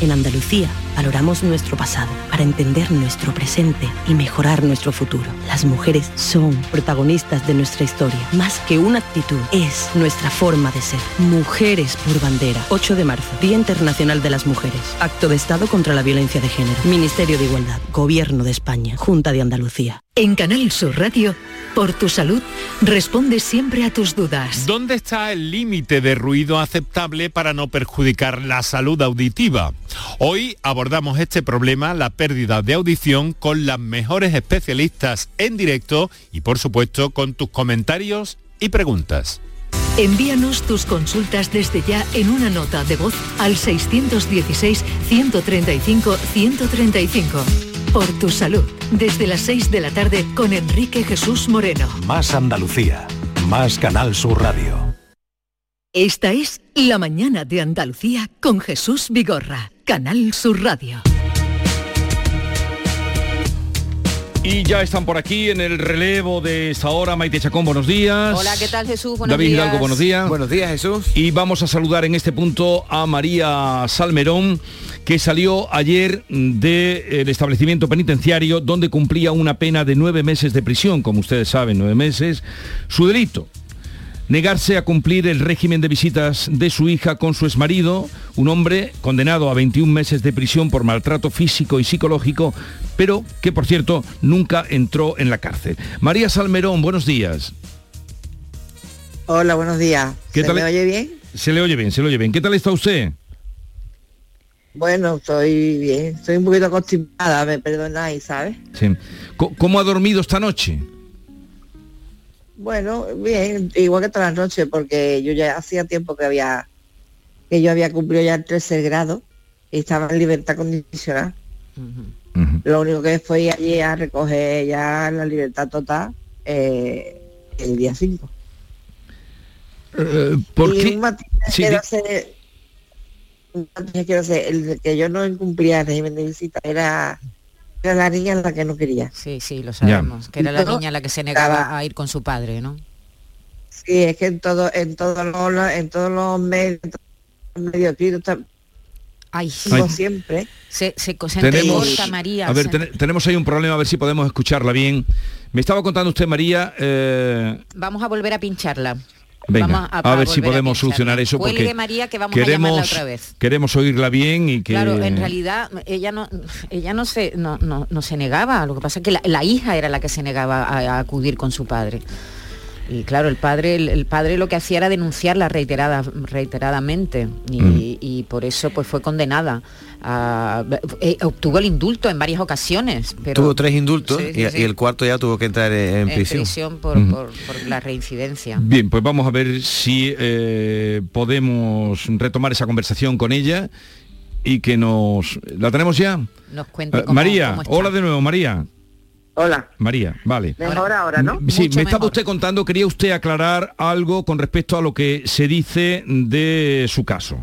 En Andalucía valoramos nuestro pasado para entender nuestro presente y mejorar nuestro futuro. Las mujeres son protagonistas de nuestra historia. Más que una actitud, es nuestra forma de ser. Mujeres por bandera. 8 de marzo, Día Internacional de las Mujeres. Acto de Estado contra la Violencia de Género. Ministerio de Igualdad. Gobierno de España. Junta de Andalucía. En Canal Sur Radio, por tu salud, responde siempre a tus dudas. ¿Dónde está el límite de ruido aceptable para no perjudicar la salud auditiva? Hoy abordamos este problema, la pérdida de audición, con las mejores especialistas en directo y por supuesto con tus comentarios y preguntas. Envíanos tus consultas desde ya en una nota de voz al 616-135-135. Por tu salud, desde las 6 de la tarde con Enrique Jesús Moreno. Más Andalucía, más Canal Sur Radio. Esta es La Mañana de Andalucía con Jesús Vigorra, Canal Sur Radio. Y ya están por aquí en el relevo de esta hora. Maite Chacón, buenos días. Hola, ¿qué tal Jesús? Buenos David días. Hidalgo, buenos días. Buenos días, Jesús. Y vamos a saludar en este punto a María Salmerón, que salió ayer del establecimiento penitenciario donde cumplía una pena de nueve meses de prisión, como ustedes saben, nueve meses. Su delito, negarse a cumplir el régimen de visitas de su hija con su exmarido, un hombre condenado a 21 meses de prisión por maltrato físico y psicológico, pero que por cierto nunca entró en la cárcel. María Salmerón, buenos días. Hola, buenos días. ¿Qué ¿Se tal? me oye bien? Se le oye bien, se le oye bien. ¿Qué tal está usted? Bueno, estoy bien. Estoy un poquito acostumbrada, me perdonáis, ¿sabes? Sí. ¿Cómo ha dormido esta noche? Bueno, bien, igual que todas las noches, porque yo ya hacía tiempo que había que yo había cumplido ya el tercer grado y estaba en libertad condicional. Lo único que fue allí a recoger ya la libertad total eh, el día 5. Eh, ¿Por y qué? un matiz que Sí, un matiz que quiero hacer, el que yo no incumplía el régimen de visita era, era la niña la que no quería. Sí, sí, lo sabemos. Que era la niña la que se negaba estaba- a ir con su padre, ¿no? Sí, es que en todo, en todos los, en todos los medios, en todos los medios escritos, tam- Ay, como siempre. Se, se, se Tenemos, María. a ver, se- ten- tenemos ahí un problema, a ver si podemos escucharla bien. Me estaba contando usted, María, eh, Vamos a volver a pincharla. Venga, Vamos a, ver si podemos solucionar eso Cuelgue, porque María, que vamos a llamarla queremos, otra vez. queremos oírla bien y que... Claro, en realidad ella no, ella no se, no, no- no se negaba. Lo que pasa es que la, la hija era la que se negaba a, a acudir con su padre. Y claro, el padre, el, el padre lo que hacía era denunciarla reiterada, reiteradamente y, Mm. y por eso pues fue condenada. a- eh, obtuvo el indulto en varias ocasiones, pero Tuvo tres indultos Sí, sí, y, sí. y el cuarto ya tuvo que entrar en, en en prisión. prisión por, por- por la reincidencia. Bien, pues vamos a ver si eh, podemos retomar esa conversación con ella y que nos... ¿La tenemos ya? Nos cuente Eh, cómo- María, cómo está. hola de nuevo, María. Hola. María, vale. Mejor ahora, ¿no? Sí, me estaba usted contando, quería usted aclarar algo con respecto a lo que se dice de su caso.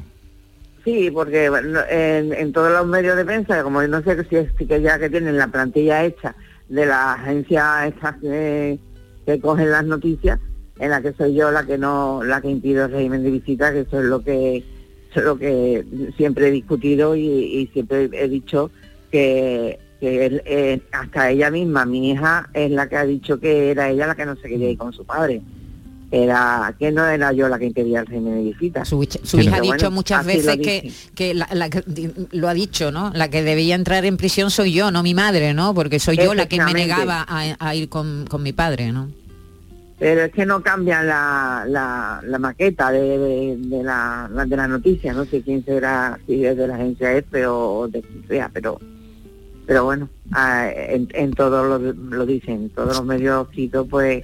Sí, porque bueno, en, en todos los medios de prensa, como no sé si es que ya que tienen la plantilla hecha de la agencia estas que, que cogen las noticias, en la que soy yo la que no, la que impido el régimen de visita, que eso es lo que eso es lo que siempre he discutido y, y siempre he dicho que, él, eh, hasta ella misma, mi hija, es la que ha dicho que era ella la que no se quería ir con su padre. Era que no era yo la que impedía el régimen de visita. Su, su hija ha dicho muchas veces que, que, la, la que- lo ha dicho, ¿no? La que debía entrar en prisión soy yo, no mi madre, ¿no? Porque soy yo la que me negaba a, a ir con, con mi padre, ¿no? Pero es que no cambian la, la, la maqueta de, de, de la, de la noticia, no sé quién será, si es de la agencia F o de quien sea, pero pero bueno, en, en todo lo, lo dicen, todos los medios escritos pues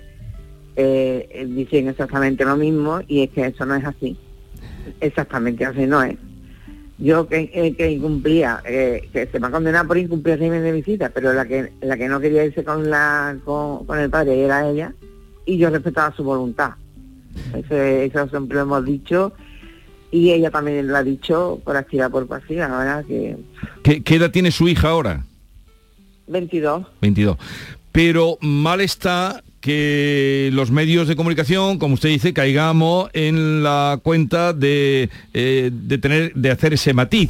eh, dicen exactamente lo mismo y es que eso no es así. Exactamente así no es. Yo que, eh, que incumplía, eh, que se me ha condenado por incumplir el régimen de visita, pero la que la que no quería irse con la con, con el padre era ella y yo respetaba su voluntad. Eso, siempre lo hemos dicho y ella también lo ha dicho por activa por pasiva, ahora que ¿Qué, qué edad tiene su hija ahora? 22. 22. Pero mal está que los medios de comunicación, como usted dice, caigamos en la cuenta de, eh, de tener, de hacer ese matiz.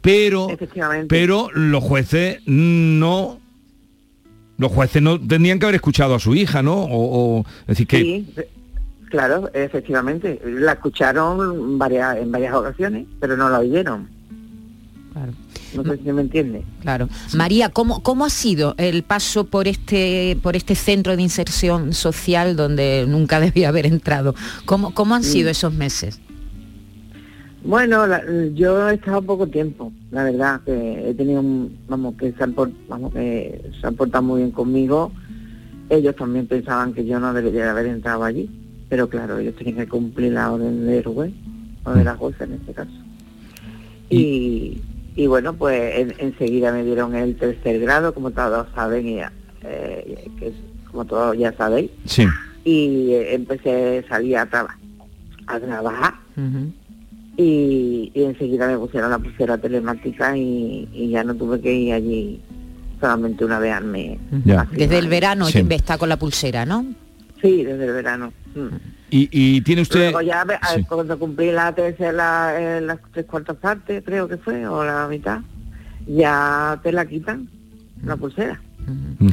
Pero, Efectivamente. pero los jueces no los jueces no tendrían que haber escuchado a su hija, ¿no? O, decir que Sí, claro, efectivamente. La escucharon varias, en varias ocasiones, pero no la oyeron. Claro. No sé si me entiende. Claro. María, ¿cómo, ¿cómo ha sido el paso por este, por este centro de inserción social donde nunca debía haber entrado? ¿Cómo, cómo han sido Mm. esos meses? Bueno, la- yo he estado poco tiempo, la verdad, que he tenido, un- vamos, que se han, por- vamos, que se han portado muy bien conmigo. Ellos también pensaban que yo no debería de haber entrado allí, pero claro, ellos tenían que cumplir la orden del juez, o de la jueza en este caso. Y, y bueno, pues en- enseguida me dieron el tercer grado, como todos saben, y, eh, que como todos ya sabéis, sí. y eh, empecé, salí a, traba- a trabajar y, y enseguida me pusieron la pulsera telemática y, y ya no tuve que ir allí solamente una vez al mes. Desde el verano Sí. está con la pulsera, ¿no? Sí, desde el verano. Mm. Y, y tiene usted Luego ya ve- a- Sí. cuando cumplí la tercera, eh, las tres cuartas partes, creo que fue, o la mitad, ya te la quitan, la pulsera. Ujú.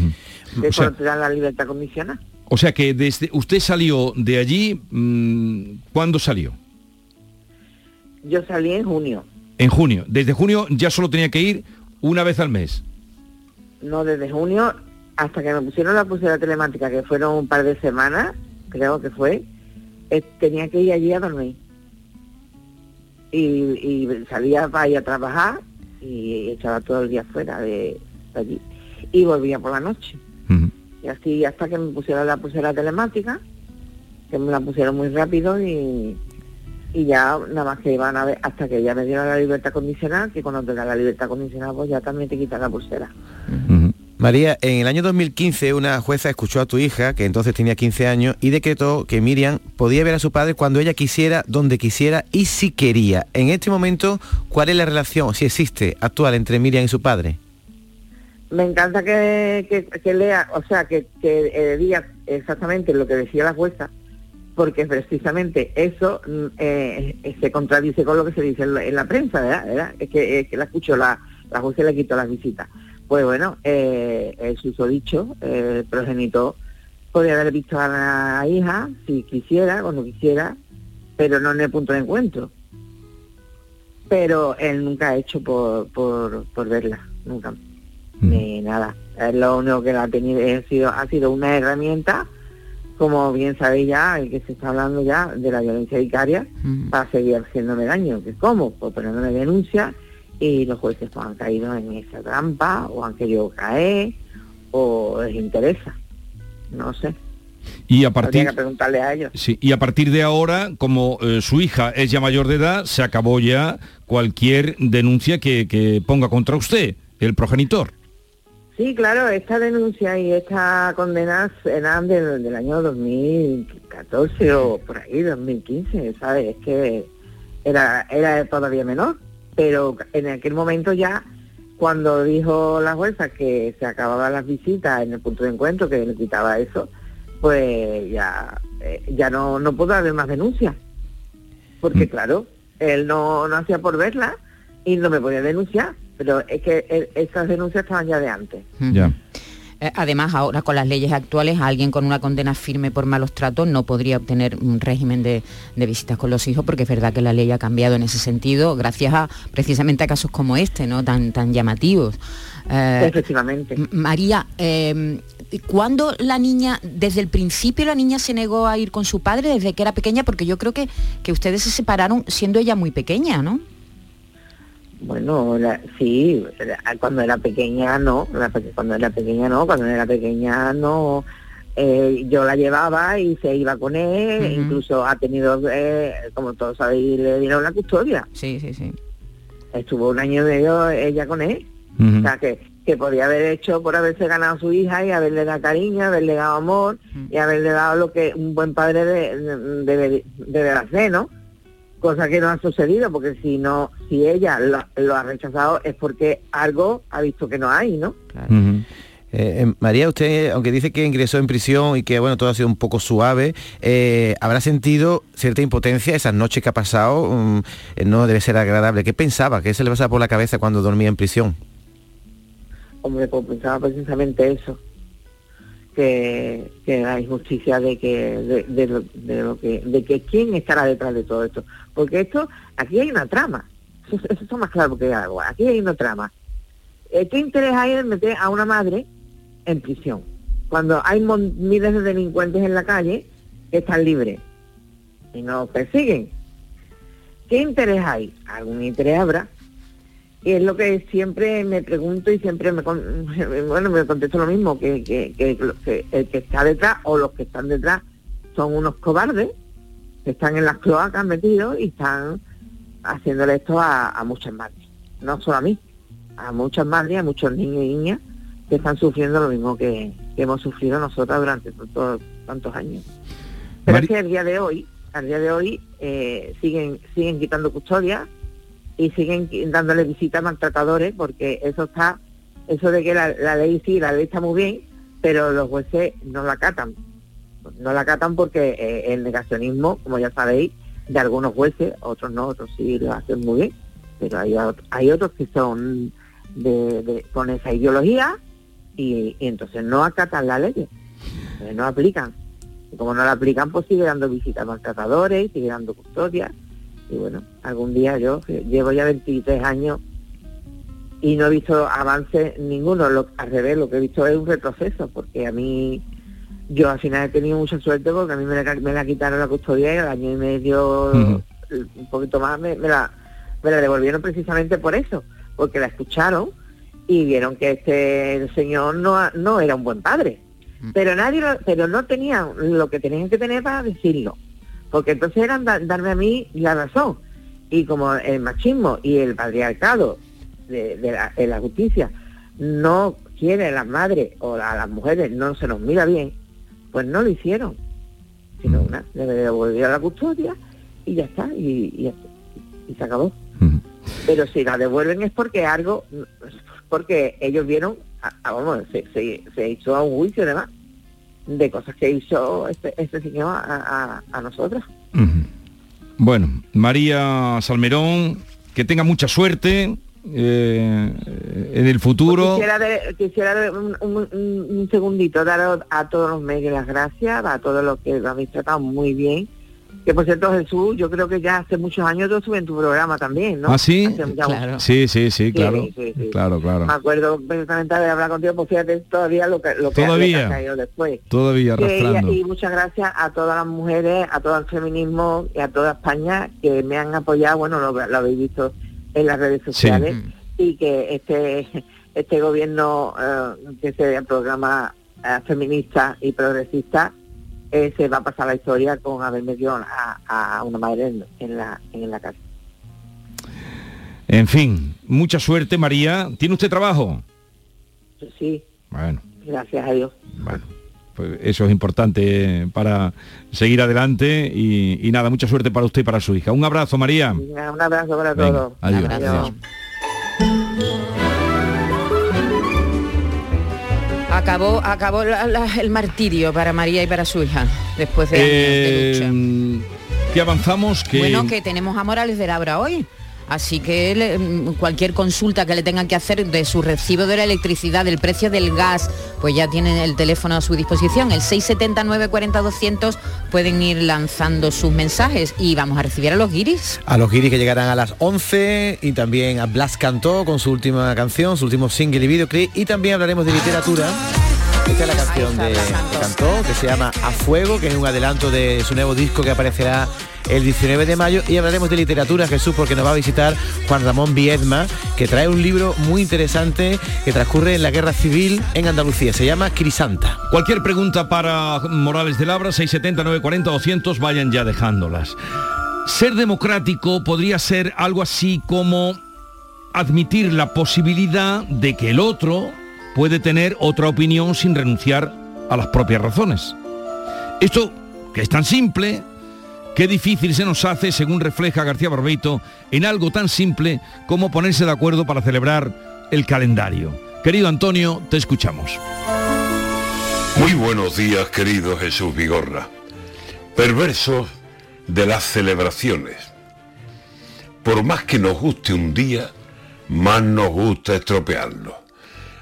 De O sea, cuando te dan la libertad condicional. o sea que desde usted salió de allí, mm, ¿cuándo salió? Yo salí en junio, En junio. Desde junio ya solo tenía que ir una vez al mes. no desde junio hasta que me pusieron la pulsera telemática, que fueron un par de semanas, creo que fue, eh, tenía que ir allí a dormir. Y, y salía para ir a trabajar y echaba todo el día fuera de, de allí. Y volvía por la noche. Y así hasta que me pusieron la pulsera telemática, que me la pusieron muy rápido y, y ya nada más que iban a ver hasta que ya me dieron la libertad condicional, que cuando te da la libertad condicional pues ya también te quitan la pulsera. María, en el año 2015 una jueza escuchó a tu hija, que entonces tenía 15 años, y decretó que Miriam podía ver a su padre cuando ella quisiera, donde quisiera y si quería. En este momento, ¿cuál es la relación, si existe, actual entre Miriam y su padre? Me encanta que, que, lea, o sea, que, que eh, diga exactamente lo que decía la jueza, porque precisamente eso mm, eh, eh, se contradice con lo que se dice en la, en la prensa, ¿verdad? ¿verdad? Es que, es que la escucho, la, la jueza le quitó las visitas. Pues bueno, eh, el susodicho, eh, el progenitor, podría haber visto a la hija si quisiera, cuando quisiera, pero no en el punto de encuentro. Pero él nunca ha hecho por, por, por verla, nunca ni nada. Él lo único que ha tenido ha sido, ha sido una herramienta, como bien sabéis ya, y que se está hablando ya de la violencia vicaria, para seguir haciéndome daño. ¿Que ¿Cómo? Pues poniéndome denuncia y los jueces pues, han caído en esa trampa o han querido caer o les interesa. No sé. Y a partir que preguntarle a ellos. Sí, y a partir de ahora, como eh, su hija es ya mayor de edad, se acabó ya cualquier denuncia que, que ponga contra usted, el progenitor. Sí, claro, esta denuncia y esta condena eran del, del año 2014 o por ahí, 2015, ¿sabes? Es que era, era todavía menor, pero en aquel momento ya, cuando dijo la jueza que se acababan las visitas en el punto de encuentro, que le quitaba eso, pues ya, eh, ya no, no pudo haber más denuncias. Porque claro, él no, no hacía por verla y no me podía denunciar, pero es que eh, esas denuncias estaban ya de antes. Ya. Además, ahora con las leyes actuales, alguien con una condena firme por malos tratos no podría obtener un régimen de, de visitas con los hijos, porque es verdad que la ley ha cambiado en ese sentido, gracias a precisamente a casos como este, ¿no? Tan, tan llamativos. Eh, Efectivamente. María, eh, ¿cuándo la niña, desde el principio la niña se negó a ir con su padre, desde que era pequeña? Porque yo creo que, que ustedes se separaron siendo ella muy pequeña, ¿no? Bueno, la- sí, la- cuando era pequeña no, cuando era pequeña no, cuando era pequeña no, eh, yo la llevaba y se iba con él, incluso ha tenido, eh, como todos sabéis, le dieron la custodia. Sí, sí, sí. Estuvo un año y medio ella con él, o sea que, que podía haber hecho por haberse ganado a su hija y haberle dado cariño, haberle dado amor y haberle dado lo que un buen padre de- de- debe, debe hacer, ¿no? Cosa que no ha sucedido porque si no si ella lo, lo ha rechazado es porque algo ha visto que no hay no Eh, eh, María, usted, aunque dice que ingresó en prisión y que bueno todo ha sido un poco suave, eh, habrá sentido cierta impotencia esas noches que ha pasado, mm, eh, no debe ser agradable. ¿Qué pensaba? ¿Qué se le pasaba por la cabeza cuando dormía en prisión? hombre pues pensaba precisamente eso que, que la injusticia de que de, lo, de lo que de que quién estará detrás de todo esto. Porque esto aquí hay una trama. Eso, eso está más claro que agua aquí hay una trama. ¿qué interés hay en meter a una madre en prisión. Cuando hay miles de delincuentes en la calle que están libres y no persiguen. ¿qué interés hay? algún interés habrá y es lo que siempre me pregunto y siempre me bueno me contesto lo mismo que, que, que lo- que el que está detrás o los que están detrás son unos cobardes que están en las cloacas metidos y están haciéndole esto a, a muchas madres. No solo a mí a muchas madres a muchos niños y niñas que están sufriendo lo mismo que, que hemos sufrido nosotras durante tantos tantos años. Pero Mari- es que al día de hoy al día de hoy eh, siguen siguen quitando custodia y siguen dándole visitas a maltratadores porque eso está eso de que la, ley sí la ley está muy bien pero los jueces no la acatan. No la acatan porque eh, el negacionismo como ya sabéis de algunos jueces otros no otros sí lo hacen muy bien pero hay, hay otros que son de, con esa ideología y, y entonces no acatan la ley eh, no aplican. Y como no la aplican pues sigue dando visitas a maltratadores sigue dando custodia y bueno, algún día yo llevo ya 23 años y no he visto avance ninguno, lo, al revés, lo que he visto es un retroceso, porque a mí, yo al final he tenido mucha suerte porque a mí me la, me la quitaron la custodia y al año y medio, un poquito más, me, me la, me la devolvieron precisamente por eso, porque la escucharon y vieron que este señor no, no era un buen padre. Pero nadie, pero no tenían lo que tenían que tener para decirlo porque entonces eran da- darme a mí la razón. Y como el machismo y el patriarcado de, de la, de la justicia no quiere a las madres o a las mujeres, no se nos mira bien, pues no lo hicieron. Sino una, le devolvieron la custodia y ya está, y, y, y se acabó. Pero si la devuelven es porque algo, porque ellos vieron, a- a- vamos, se, se, se hizo a un juicio además de cosas que hizo este, este señor a, a, a nosotras. Bueno, María Salmerón, que tenga mucha suerte eh, en el futuro. Quisiera, de- quisiera de- un, un- un- un segundito dar a, a todos los medios las gracias, a todos los que lo habéis tratado muy bien. Que por cierto, Jesús, yo creo que ya hace muchos años yo estuve en tu programa también, ¿no? ¿Ah, sí? Ya- Sí, sí, sí, claro. sí, sí. Claro, claro. Me acuerdo perfectamente de hablar contigo, pues fíjate todavía lo que, lo que Todavía. ha caído después. Todavía Sí, y- arrastrando. y, muchas gracias a todas las mujeres, a todo el feminismo y a toda España que me han apoyado, bueno, lo, lo habéis visto en las redes sociales, y que este este gobierno eh, que se programa eh, feminista y progresista eh, se va a pasar la historia con haber metido a, a una madre en, en la en la cárcel. En fin, mucha suerte, María. ¿Tiene usted trabajo? Sí, Bueno, gracias a Dios. pues eso es importante para seguir adelante y, y nada, mucha suerte para usted y para su hija. Un abrazo, María. Venga, Un abrazo para Venga, todos. adiós. Adiós. Acabó, acabó la- la- el martirio para María y para su hija, después de años de lucha. Eh, que avanzamos, que... Bueno, que tenemos a Morales de Labra hoy. Así que mm, cualquier consulta que le tengan que hacer de su recibo de la electricidad, del precio del gas, pues ya tienen el teléfono a su disposición, el 679 40 200 pueden ir lanzando sus mensajes y vamos a recibir a los guiris. A los guiris que llegarán a las 11 y también a Blas Cantó con su última canción, su último single y videoclip y también hablaremos de literatura. Esta es la canción de, de Cantó que se llama A Fuego, que es un adelanto de su nuevo disco que aparecerá el 19 de mayo y hablaremos de literatura, Jesús, porque nos va a visitar Juan Ramón Viedma, que trae un libro muy interesante que transcurre en la guerra civil en Andalucía. Se llama Crisanta. Cualquier pregunta para Morales de Labra, 670 940 200, vayan ya dejándolas. Ser democrático podría ser algo así como admitir la posibilidad de que el otro puede tener otra opinión sin renunciar a las propias razones. Esto, que es tan simple, qué difícil se nos hace, según refleja García Barbeito, en algo tan simple como ponerse de acuerdo para celebrar el calendario. Querido Antonio, te escuchamos. Muy buenos días, querido Jesús Vigorra. Perversos de las celebraciones. Por más que nos guste un día, más nos gusta estropearlo.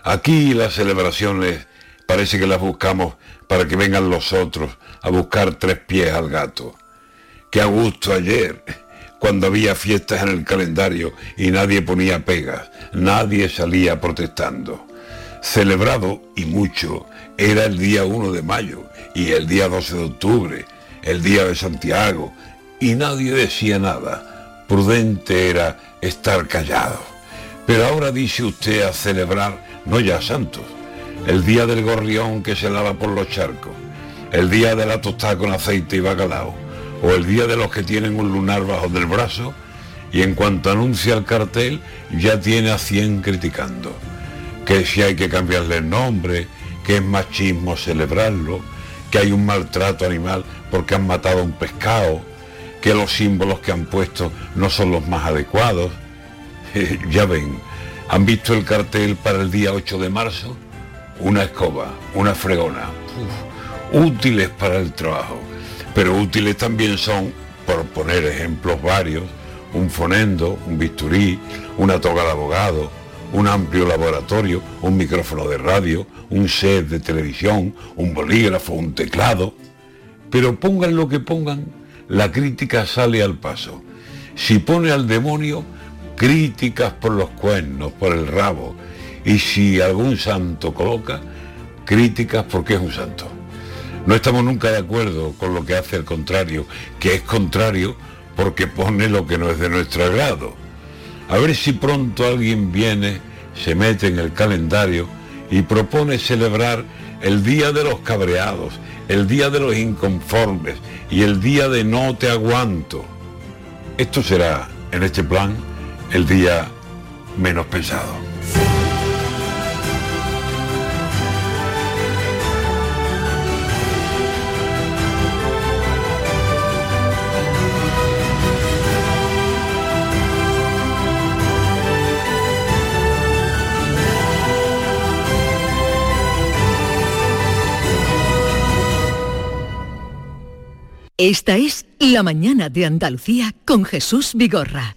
Aquí las celebraciones parece que las buscamos para que vengan los otros a buscar tres pies al gato. Qué a gusto ayer, cuando había fiestas en el calendario y nadie ponía pegas, nadie salía protestando. Celebrado y mucho era el día 1 de mayo y el día 12 de octubre, el día de Santiago, y nadie decía nada. Prudente era estar callado. Pero ahora dice usted a celebrar, no ya santos, el día del gorrión que se lava por los charcos, el día de la tostada con aceite y bacalao, o el día de los que tienen un lunar bajo del brazo, y en cuanto anuncia el cartel, ya tiene a 100 criticando. Que si hay que cambiarle el nombre, que es machismo celebrarlo, que hay un maltrato animal porque han matado a un pescado, que los símbolos que han puesto no son los más adecuados. ya ven, ¿han visto el cartel para el día 8 de marzo? Una escoba, una fregona, útiles para el trabajo, pero útiles también son, por poner ejemplos varios, un fonendo, un bisturí, una toga de abogado, un amplio laboratorio, un micrófono de radio, un set de televisión, un bolígrafo, un teclado. Pero pongan lo que pongan, la crítica sale al paso. Si pone al demonio, críticas por los cuernos, por el rabo. Y si algún santo coloca, críticas porque es un santo. No estamos nunca de acuerdo con lo que hace el contrario, que es contrario porque pone lo que no es de nuestro agrado. A ver si pronto alguien viene, se mete en el calendario y propone celebrar el día de los cabreados, el día de los inconformes y el día de no te aguanto. Esto será, en este plan, el día menos pensado. Esta es La mañana de Andalucía con Jesús Vigorra,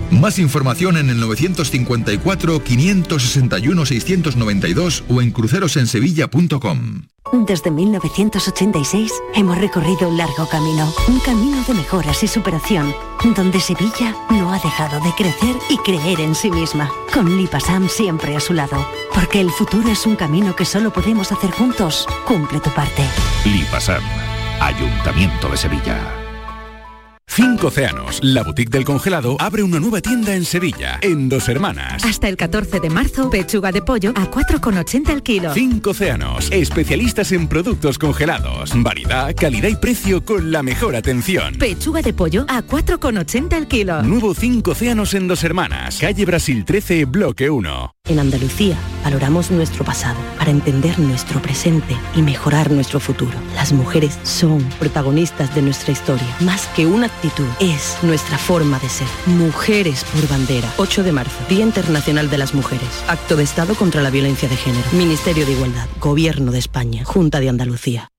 Más información en el 954-561-692 o en crucerosensevilla.com. Desde 1986 hemos recorrido un largo camino, un camino de mejoras y superación, donde Sevilla no ha dejado de crecer y creer en sí misma, con Lipasam siempre a su lado, porque el futuro es un camino que solo podemos hacer juntos. Cumple tu parte. Lipasam, Ayuntamiento de Sevilla. Cinco Océanos, la boutique del congelado, abre una nueva tienda en Sevilla, en Dos Hermanas. Hasta el 14 de marzo, pechuga de pollo a 4,80 el kilo. Cinco Océanos, especialistas en productos congelados. Variedad, calidad y precio con la mejor atención. Pechuga de pollo a 4,80 el kilo. Nuevo Cinco Océanos en Dos Hermanas, calle Brasil 13, bloque 1. En Andalucía valoramos nuestro pasado para entender nuestro presente y mejorar nuestro futuro. Las mujeres son protagonistas de nuestra historia. Más que una actitud, es nuestra forma de ser. Mujeres por bandera. 8 de marzo, Día Internacional de las Mujeres. Acto de Estado contra la Violencia de Género. Ministerio de Igualdad. Gobierno de España. Junta de Andalucía.